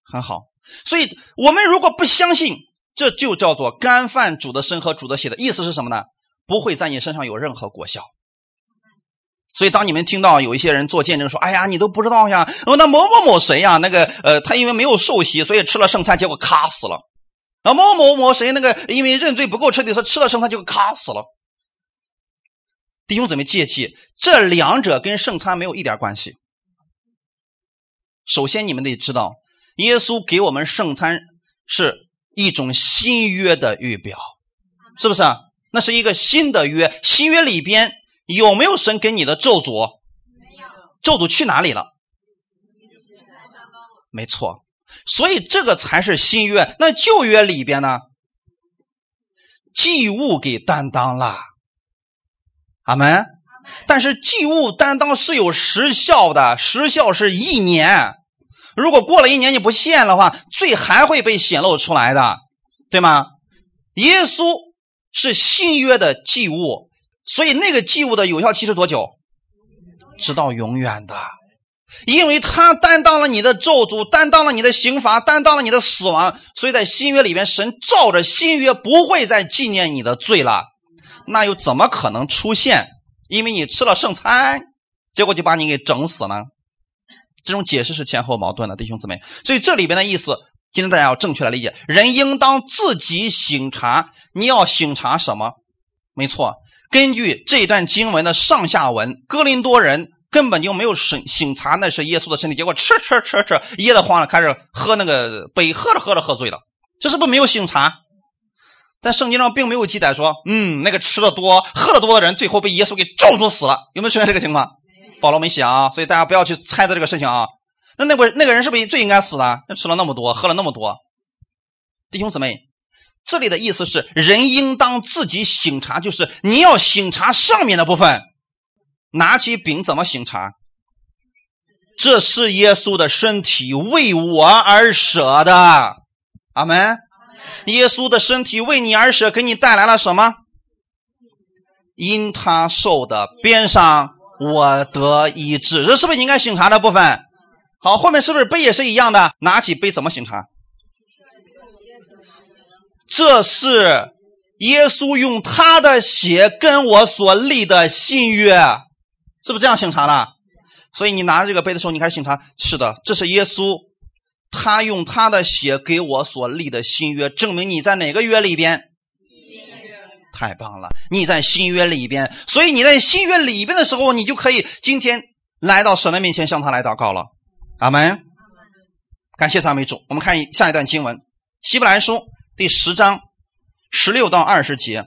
很好。所以我们如果不相信，这就叫做干饭煮的生和煮的血的意思是什么呢？不会在你身上有任何果效。所以，当你们听到有一些人做见证说：“哎呀，你都不知道呀，哦，那某某某谁呀？那个，呃，他因为没有受洗，所以吃了圣餐，结果卡死了。啊，某某某谁那个因为认罪不够彻底，说吃了圣餐就卡死了。”弟兄姊妹切记，这两者跟圣餐没有一点关系。首先，你们得知道，耶稣给我们圣餐是一种新约的预表，是不是？那是一个新的约，新约里边。有没有神给你的咒诅？没有，咒诅去哪里了？没错，所以这个才是新约。那旧约里边呢？祭物给担当了，阿门。但是祭物担当是有时效的，时效是一年。如果过了一年你不献的话，罪还会被显露出来的，对吗？耶稣是新约的祭物。所以那个祭物的有效期是多久？直到永远的，因为他担当了你的咒诅，担当了你的刑罚，担当了你的死亡。所以在新约里面，神照着新约不会再纪念你的罪了。那又怎么可能出现？因为你吃了圣餐，结果就把你给整死呢？这种解释是前后矛盾的，弟兄姊妹。所以这里边的意思，今天大家要正确来理解：人应当自己醒察。你要醒察什么？没错。根据这段经文的上下文，哥林多人根本就没有审醒察那是耶稣的身体，结果吃吃吃吃噎得慌了，开始喝那个杯，喝着喝着喝醉了，这是不是没有醒察？但圣经上并没有记载说，嗯，那个吃的多、喝的多的人最后被耶稣给咒诅死了，有没有出现这个情况？保罗没写啊，所以大家不要去猜测这个事情啊。那那个那个人是不是最应该死的？他吃了那么多，喝了那么多，弟兄姊妹。这里的意思是，人应当自己醒察，就是你要醒察上面的部分。拿起饼怎么醒察？这是耶稣的身体为我而舍的，阿门。耶稣的身体为你而舍，给你带来了什么？因他受的鞭伤，我得医治。这是不是应该醒察的部分？好，后面是不是杯也是一样的？拿起杯怎么醒察？这是耶稣用他的血跟我所立的新约，是不是这样审查的？所以你拿着这个杯的时候，你开始审查。是的，这是耶稣，他用他的血给我所立的新约，证明你在哪个约里边？太棒了，你在新约里边，所以你在新约里边的时候，你就可以今天来到神的面前向他来祷告了。阿门。感谢赞美主。我们看下一段经文，《希伯来书》第十章十六到二十节。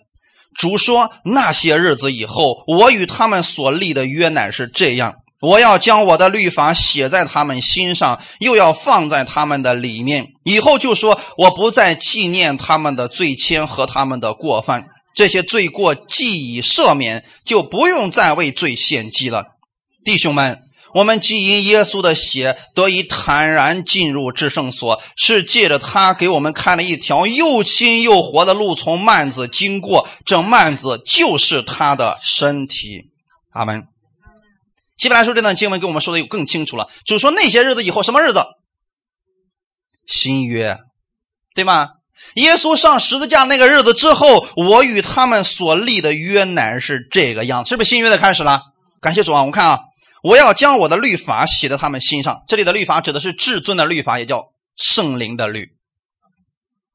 主说：“那些日子以后，我与他们所立的约乃是这样：我要将我的律法写在他们心上，又要放在他们的里面。以后就说，我不再纪念他们的罪愆和他们的过犯。这些罪过既已赦免，就不用再为罪献祭了。弟兄们。”我们既因耶稣的血得以坦然进入至圣所，是借着他给我们开了一条又亲又活的路，从幔子经过。这幔子就是他的身体。阿门。希伯来书这段经文给我们说的又更清楚了，就是说那些日子以后什么日子？新约，对吗？耶稣上十字架那个日子之后，我与他们所立的约乃是这个样子，是不是新约的开始了？感谢主啊！我们看啊。我要将我的律法写在他们心上。这里的律法指的是至尊的律法，也叫圣灵的律。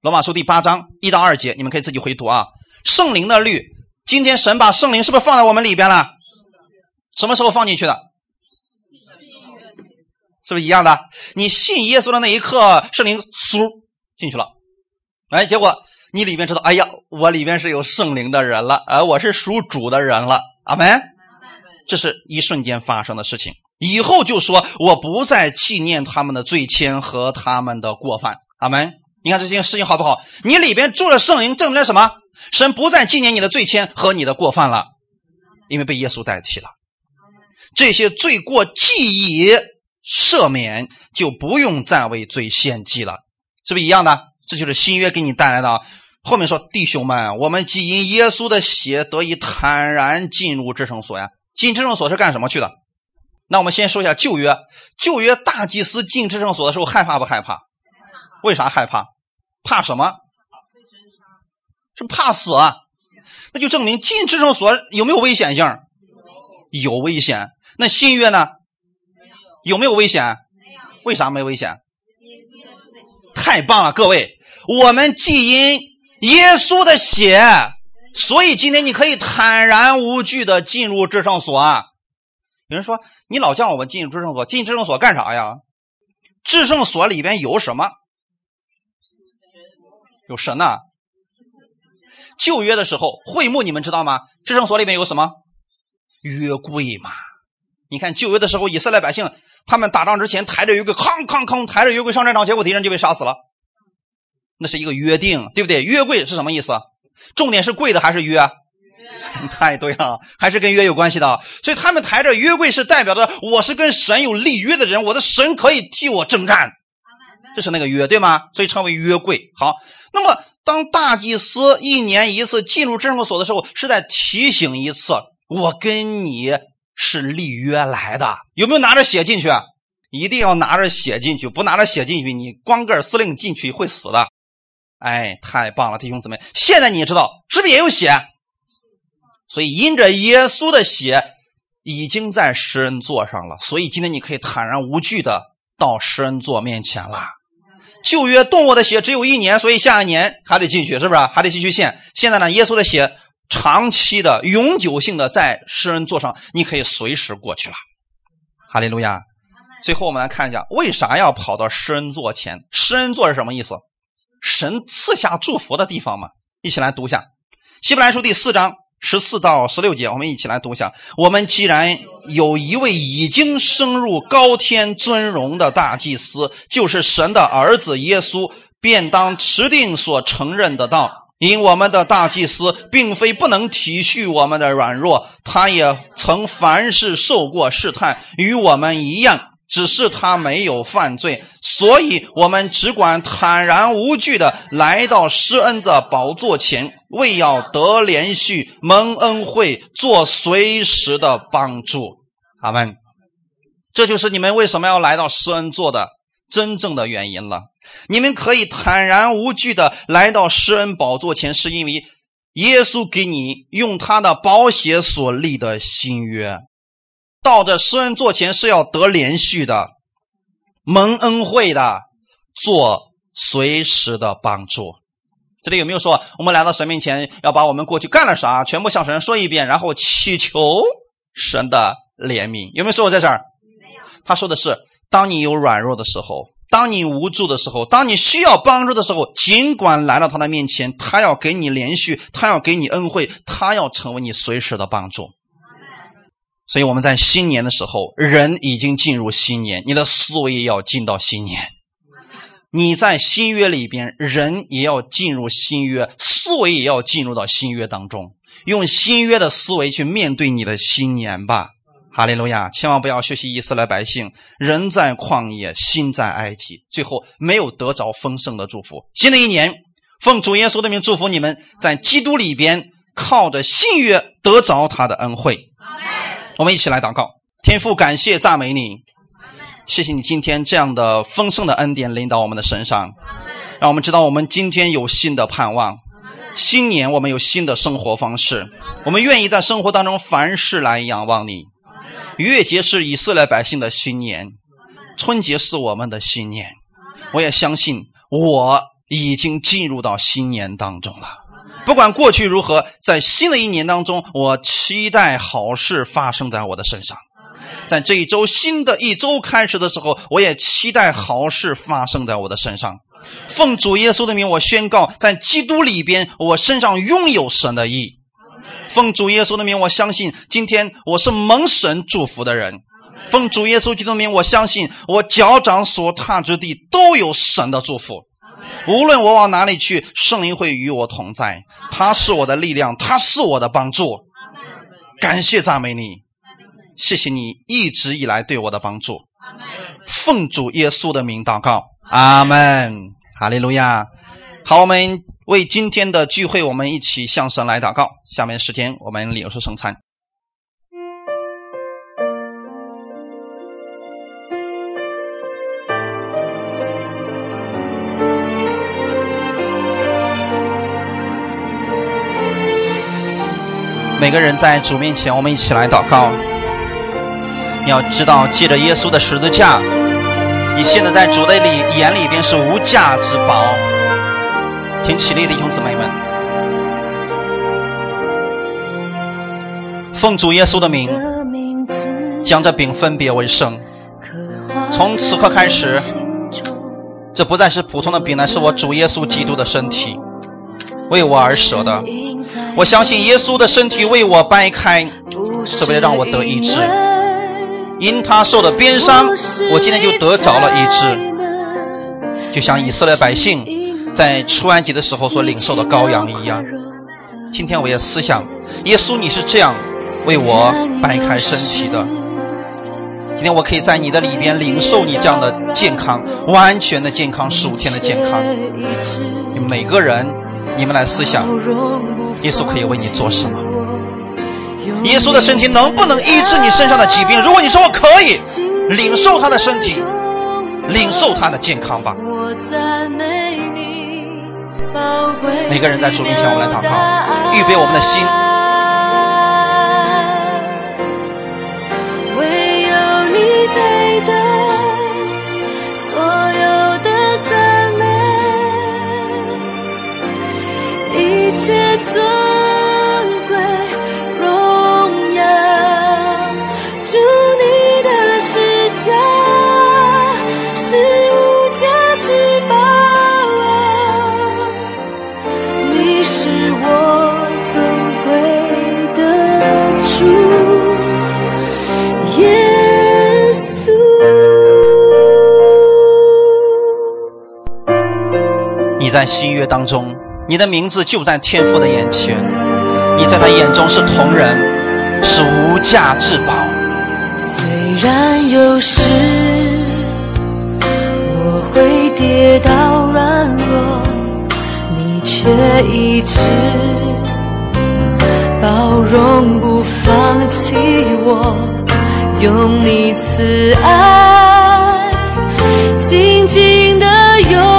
罗马书第八章一到二节，你们可以自己回读啊。圣灵的律，今天神把圣灵是不是放在我们里边了？什么时候放进去的？是不是一样的？你信耶稣的那一刻，圣灵嗖进去了。哎，结果你里面知道，哎呀，我里面是有圣灵的人了，而我是属主的人了。阿门。这是一瞬间发生的事情，以后就说我不再纪念他们的罪愆和他们的过犯。阿门。你看这件事情好不好？你里边住了圣灵，证明了什么？神不再纪念你的罪愆和你的过犯了，因为被耶稣代替了。这些罪过既已赦免，就不用再为罪献祭了，是不是一样的？这就是新约给你带来的。后面说，弟兄们，我们既因耶稣的血得以坦然进入至圣所呀。进至圣所是干什么去的？那我们先说一下旧约。旧约大祭司进至圣所的时候害怕不害怕？为啥害怕？怕什么？是怕死啊？那就证明进至圣所有没有危险性？有危险。那新约呢？有没有危险？为啥没危险？太棒了，各位！我们既因耶稣的血。所以今天你可以坦然无惧的进入至圣所啊！有人说你老叫我们进入至圣所，进至圣所干啥呀？至圣所里边有什么？有神呐！旧约的时候会幕你们知道吗？至圣所里面有什么？约柜嘛！你看旧约的时候，以色列百姓他们打仗之前抬着约柜，哐哐哐抬着约柜上战场，结果敌人就被杀死了。那是一个约定，对不对？约柜是什么意思？重点是贵的还是约？太对了，还是跟约有关系的。所以他们抬着约柜是代表着我是跟神有立约的人，我的神可以替我征战，这是那个约，对吗？所以称为约柜。好，那么当大祭司一年一次进入至圣所的时候，是在提醒一次，我跟你是立约来的。有没有拿着血进去？一定要拿着血进去，不拿着血进去，你光个司令进去会死的。哎，太棒了，弟兄姊妹！现在你知道是不是也有血？所以因着耶稣的血，已经在施恩座上了。所以今天你可以坦然无惧的到施恩座面前了。旧约动物的血只有一年，所以下一年还得进去，是不是？还得继续献。现在呢，耶稣的血长期的、永久性的在施恩座上，你可以随时过去了。哈利路亚！最后我们来看一下，为啥要跑到施恩座前？施恩座是什么意思？神赐下祝福的地方嘛，一起来读一下《希伯来书》第四章十四到十六节，我们一起来读一下。我们既然有一位已经升入高天尊荣的大祭司，就是神的儿子耶稣，便当持定所承认的道。因我们的大祭司并非不能体恤我们的软弱，他也曾凡事受过试探，与我们一样。只是他没有犯罪，所以我们只管坦然无惧的来到施恩的宝座前，为要得连续蒙恩惠，做随时的帮助。阿门。这就是你们为什么要来到施恩座的真正的原因了。你们可以坦然无惧的来到施恩宝座前，是因为耶稣给你用他的宝血所立的新约。到这施恩座前是要得连续的蒙恩惠的，做随时的帮助。这里有没有说我们来到神面前要把我们过去干了啥全部向神说一遍，然后祈求神的怜悯？有没有说过在这儿？他说的是当你有软弱的时候，当你无助的时候，当你需要帮助的时候，尽管来到他的面前，他要给你连续，他要给你恩惠，他要成为你随时的帮助。所以我们在新年的时候，人已经进入新年，你的思维要进到新年。你在新约里边，人也要进入新约，思维也要进入到新约当中，用新约的思维去面对你的新年吧。哈利路亚！千万不要学习以色列百姓，人在旷野，心在埃及，最后没有得着丰盛的祝福。新的一年，奉主耶稣的名祝福你们，在基督里边靠着信约得着他的恩惠。我们一起来祷告，天父，感谢赞美你，谢谢你今天这样的丰盛的恩典临到我们的身上，让我们知道我们今天有新的盼望。新年我们有新的生活方式，我们愿意在生活当中凡事来仰望你。逾越节是以色列百姓的新年，春节是我们的新年。我也相信我已经进入到新年当中了。不管过去如何，在新的一年当中，我期待好事发生在我的身上。在这一周新的一周开始的时候，我也期待好事发生在我的身上。奉主耶稣的名，我宣告，在基督里边，我身上拥有神的意。奉主耶稣的名，我相信今天我是蒙神祝福的人。奉主耶稣基督的名，我相信我脚掌所踏之地都有神的祝福。无论我往哪里去，圣灵会与我同在。他是我的力量，他是我的帮助。感谢赞美你，谢谢你一直以来对我的帮助。奉主耶稣的名祷告，阿门。哈利路亚。好，我们。为今天的聚会，我们一起向神来祷告。下面时间，我们领受圣餐。每个人在主面前，我们一起来祷告。你要知道，借着耶稣的十字架，你现在在主的里眼里边是无价之宝。请起立，弟兄姊妹们，奉主耶稣的名，将这饼分别为圣。从此刻开始，这不再是普通的饼，乃是我主耶稣基督的身体，为我而舍的。我相信耶稣的身体为我掰开，是为了让我得医治。因他受的鞭伤，我今天就得着了医治。就像以色列百姓。在出埃及的时候所领受的羔羊一样，今天我也思想，耶稣你是这样为我掰开身体的。今天我可以在你的里边领受你这样的健康，完全的健康，十五天的健康。每个人，你们来思想，耶稣可以为你做什么？耶稣的身体能不能医治你身上的疾病？如果你说我可以，领受他的身体，领受他的健康吧。每个人在主面前，我们来祷告，预备我们的心。美，一切尊贵荣耀，祝你的世界。你在新约当中，你的名字就在天父的眼前，你在他眼中是同人，是无价之宝。虽然有时我会跌倒软弱，你却一直包容不放弃我，用你慈爱紧紧的拥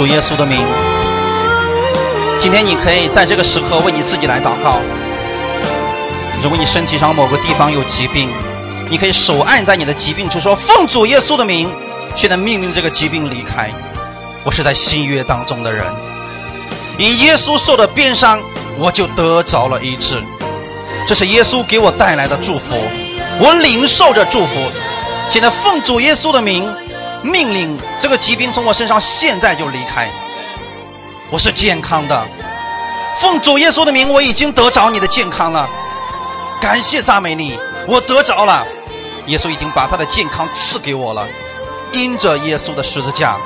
主耶稣的名，今天你可以在这个时刻为你自己来祷告。如果你身体上某个地方有疾病，你可以手按在你的疾病处，说：“奉主耶稣的名，现在命令这个疾病离开。我是在新约当中的人，以耶稣受的鞭伤，我就得着了医治。这是耶稣给我带来的祝福，我领受着祝福。现在奉主耶稣的名，命令这个疾病从我身上现在就离开。我是健康的，奉主耶稣的名，我已经得着你的健康了。感谢赞美你，我得着了。”耶稣已经把他的健康赐给我了，因着耶稣的十字架，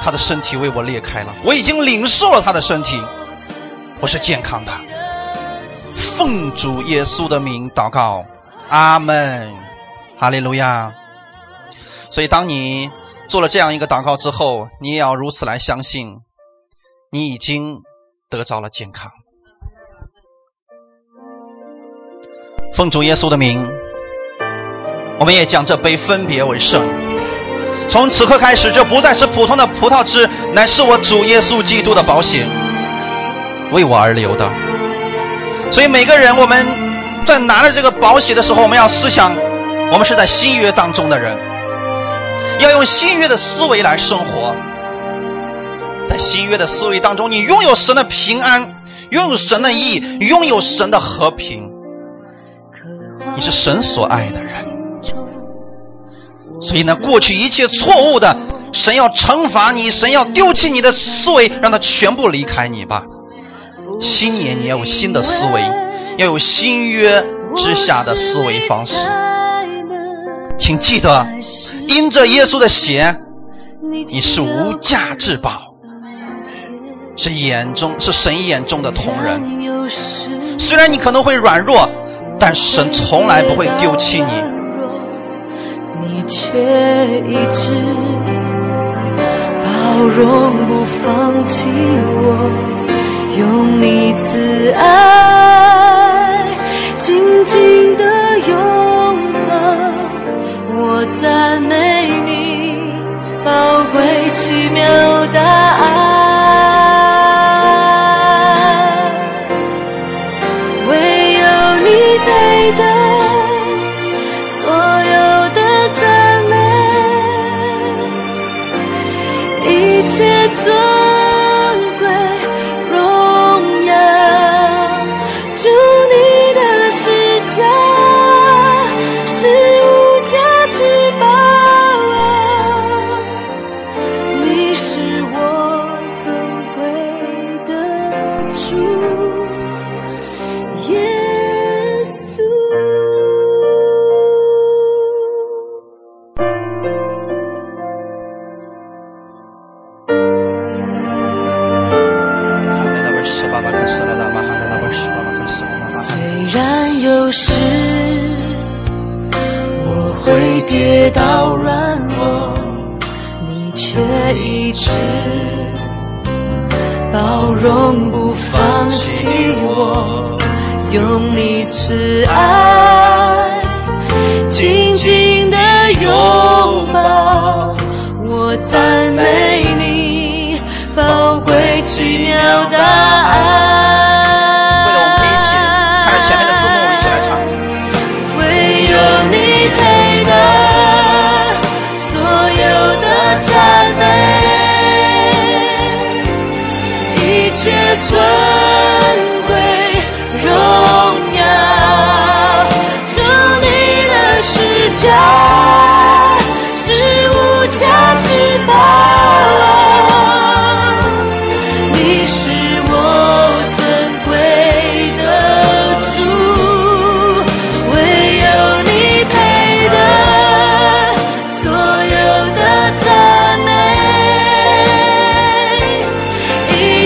他的身体为我裂开了，我已经领受了他的身体，我是健康的。奉主耶稣的名祷告，阿门，哈利路亚。所以，当你做了这样一个祷告之后，你也要如此来相信，你已经得着了健康。奉主耶稣的名。我们也将这杯分别为圣。从此刻开始，这不再是普通的葡萄汁，乃是我主耶稣基督的保险，为我而流的。所以每个人，我们在拿着这个保险的时候，我们要思想，我们是在新约当中的人，要用新约的思维来生活。在新约的思维当中，你拥有神的平安，拥有神的义，拥有神的和平，你是神所爱的人。所以呢，过去一切错误的，神要惩罚你，神要丢弃你的思维，让他全部离开你吧。新年你要有新的思维，要有新约之下的思维方式。请记得，因着耶稣的血，你是无价之宝，是眼中是神眼中的同人。虽然你可能会软弱，但神从来不会丢弃你。你却一直包容不放弃我，用你慈爱紧紧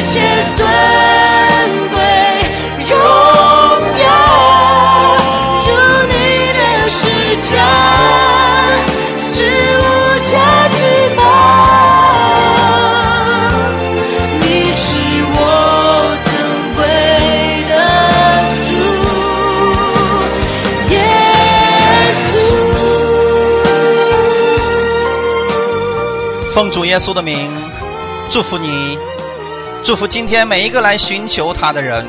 一切尊贵荣耀，祝你的施政是无价之宝。你是我尊贵的主耶稣。奉主耶稣的名，祝福你。祝福今天每一个来寻求他的人。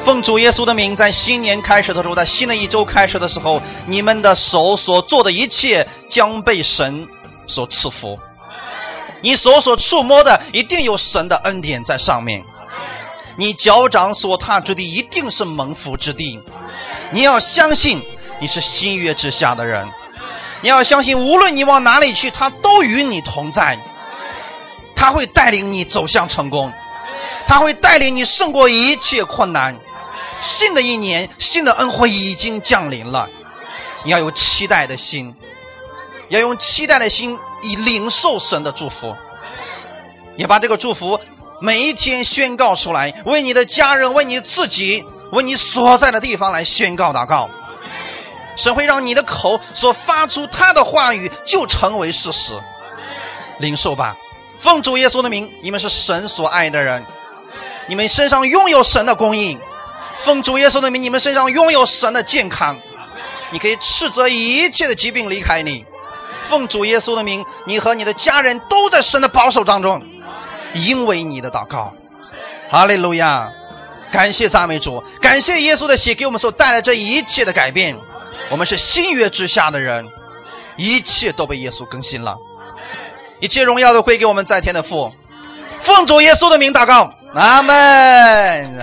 奉主耶稣的名，在新年开始的时候，在新的一周开始的时候，你们的手所做的一切将被神所赐福。你手所触摸的，一定有神的恩典在上面。你脚掌所踏之地，一定是蒙福之地。你要相信，你是新约之下的人。你要相信，无论你往哪里去，他都与你同在。他会带领你走向成功，他会带领你胜过一切困难。新的一年，新的恩惠已经降临了。你要有期待的心，要用期待的心以领受神的祝福，也把这个祝福每一天宣告出来，为你的家人，为你自己，为你所在的地方来宣告祷告。神会让你的口所发出他的话语就成为事实，领受吧。奉主耶稣的名，你们是神所爱的人，你们身上拥有神的供应。奉主耶稣的名，你们身上拥有神的健康，你可以斥责一切的疾病离开你。奉主耶稣的名，你和你的家人都在神的保守当中，因为你的祷告。哈利路亚！感谢赞美主，感谢耶稣的血给我们所带来这一切的改变。我们是新约之下的人，一切都被耶稣更新了。一切荣耀都归给我们在天的父，奉主耶稣的名祷告，阿门。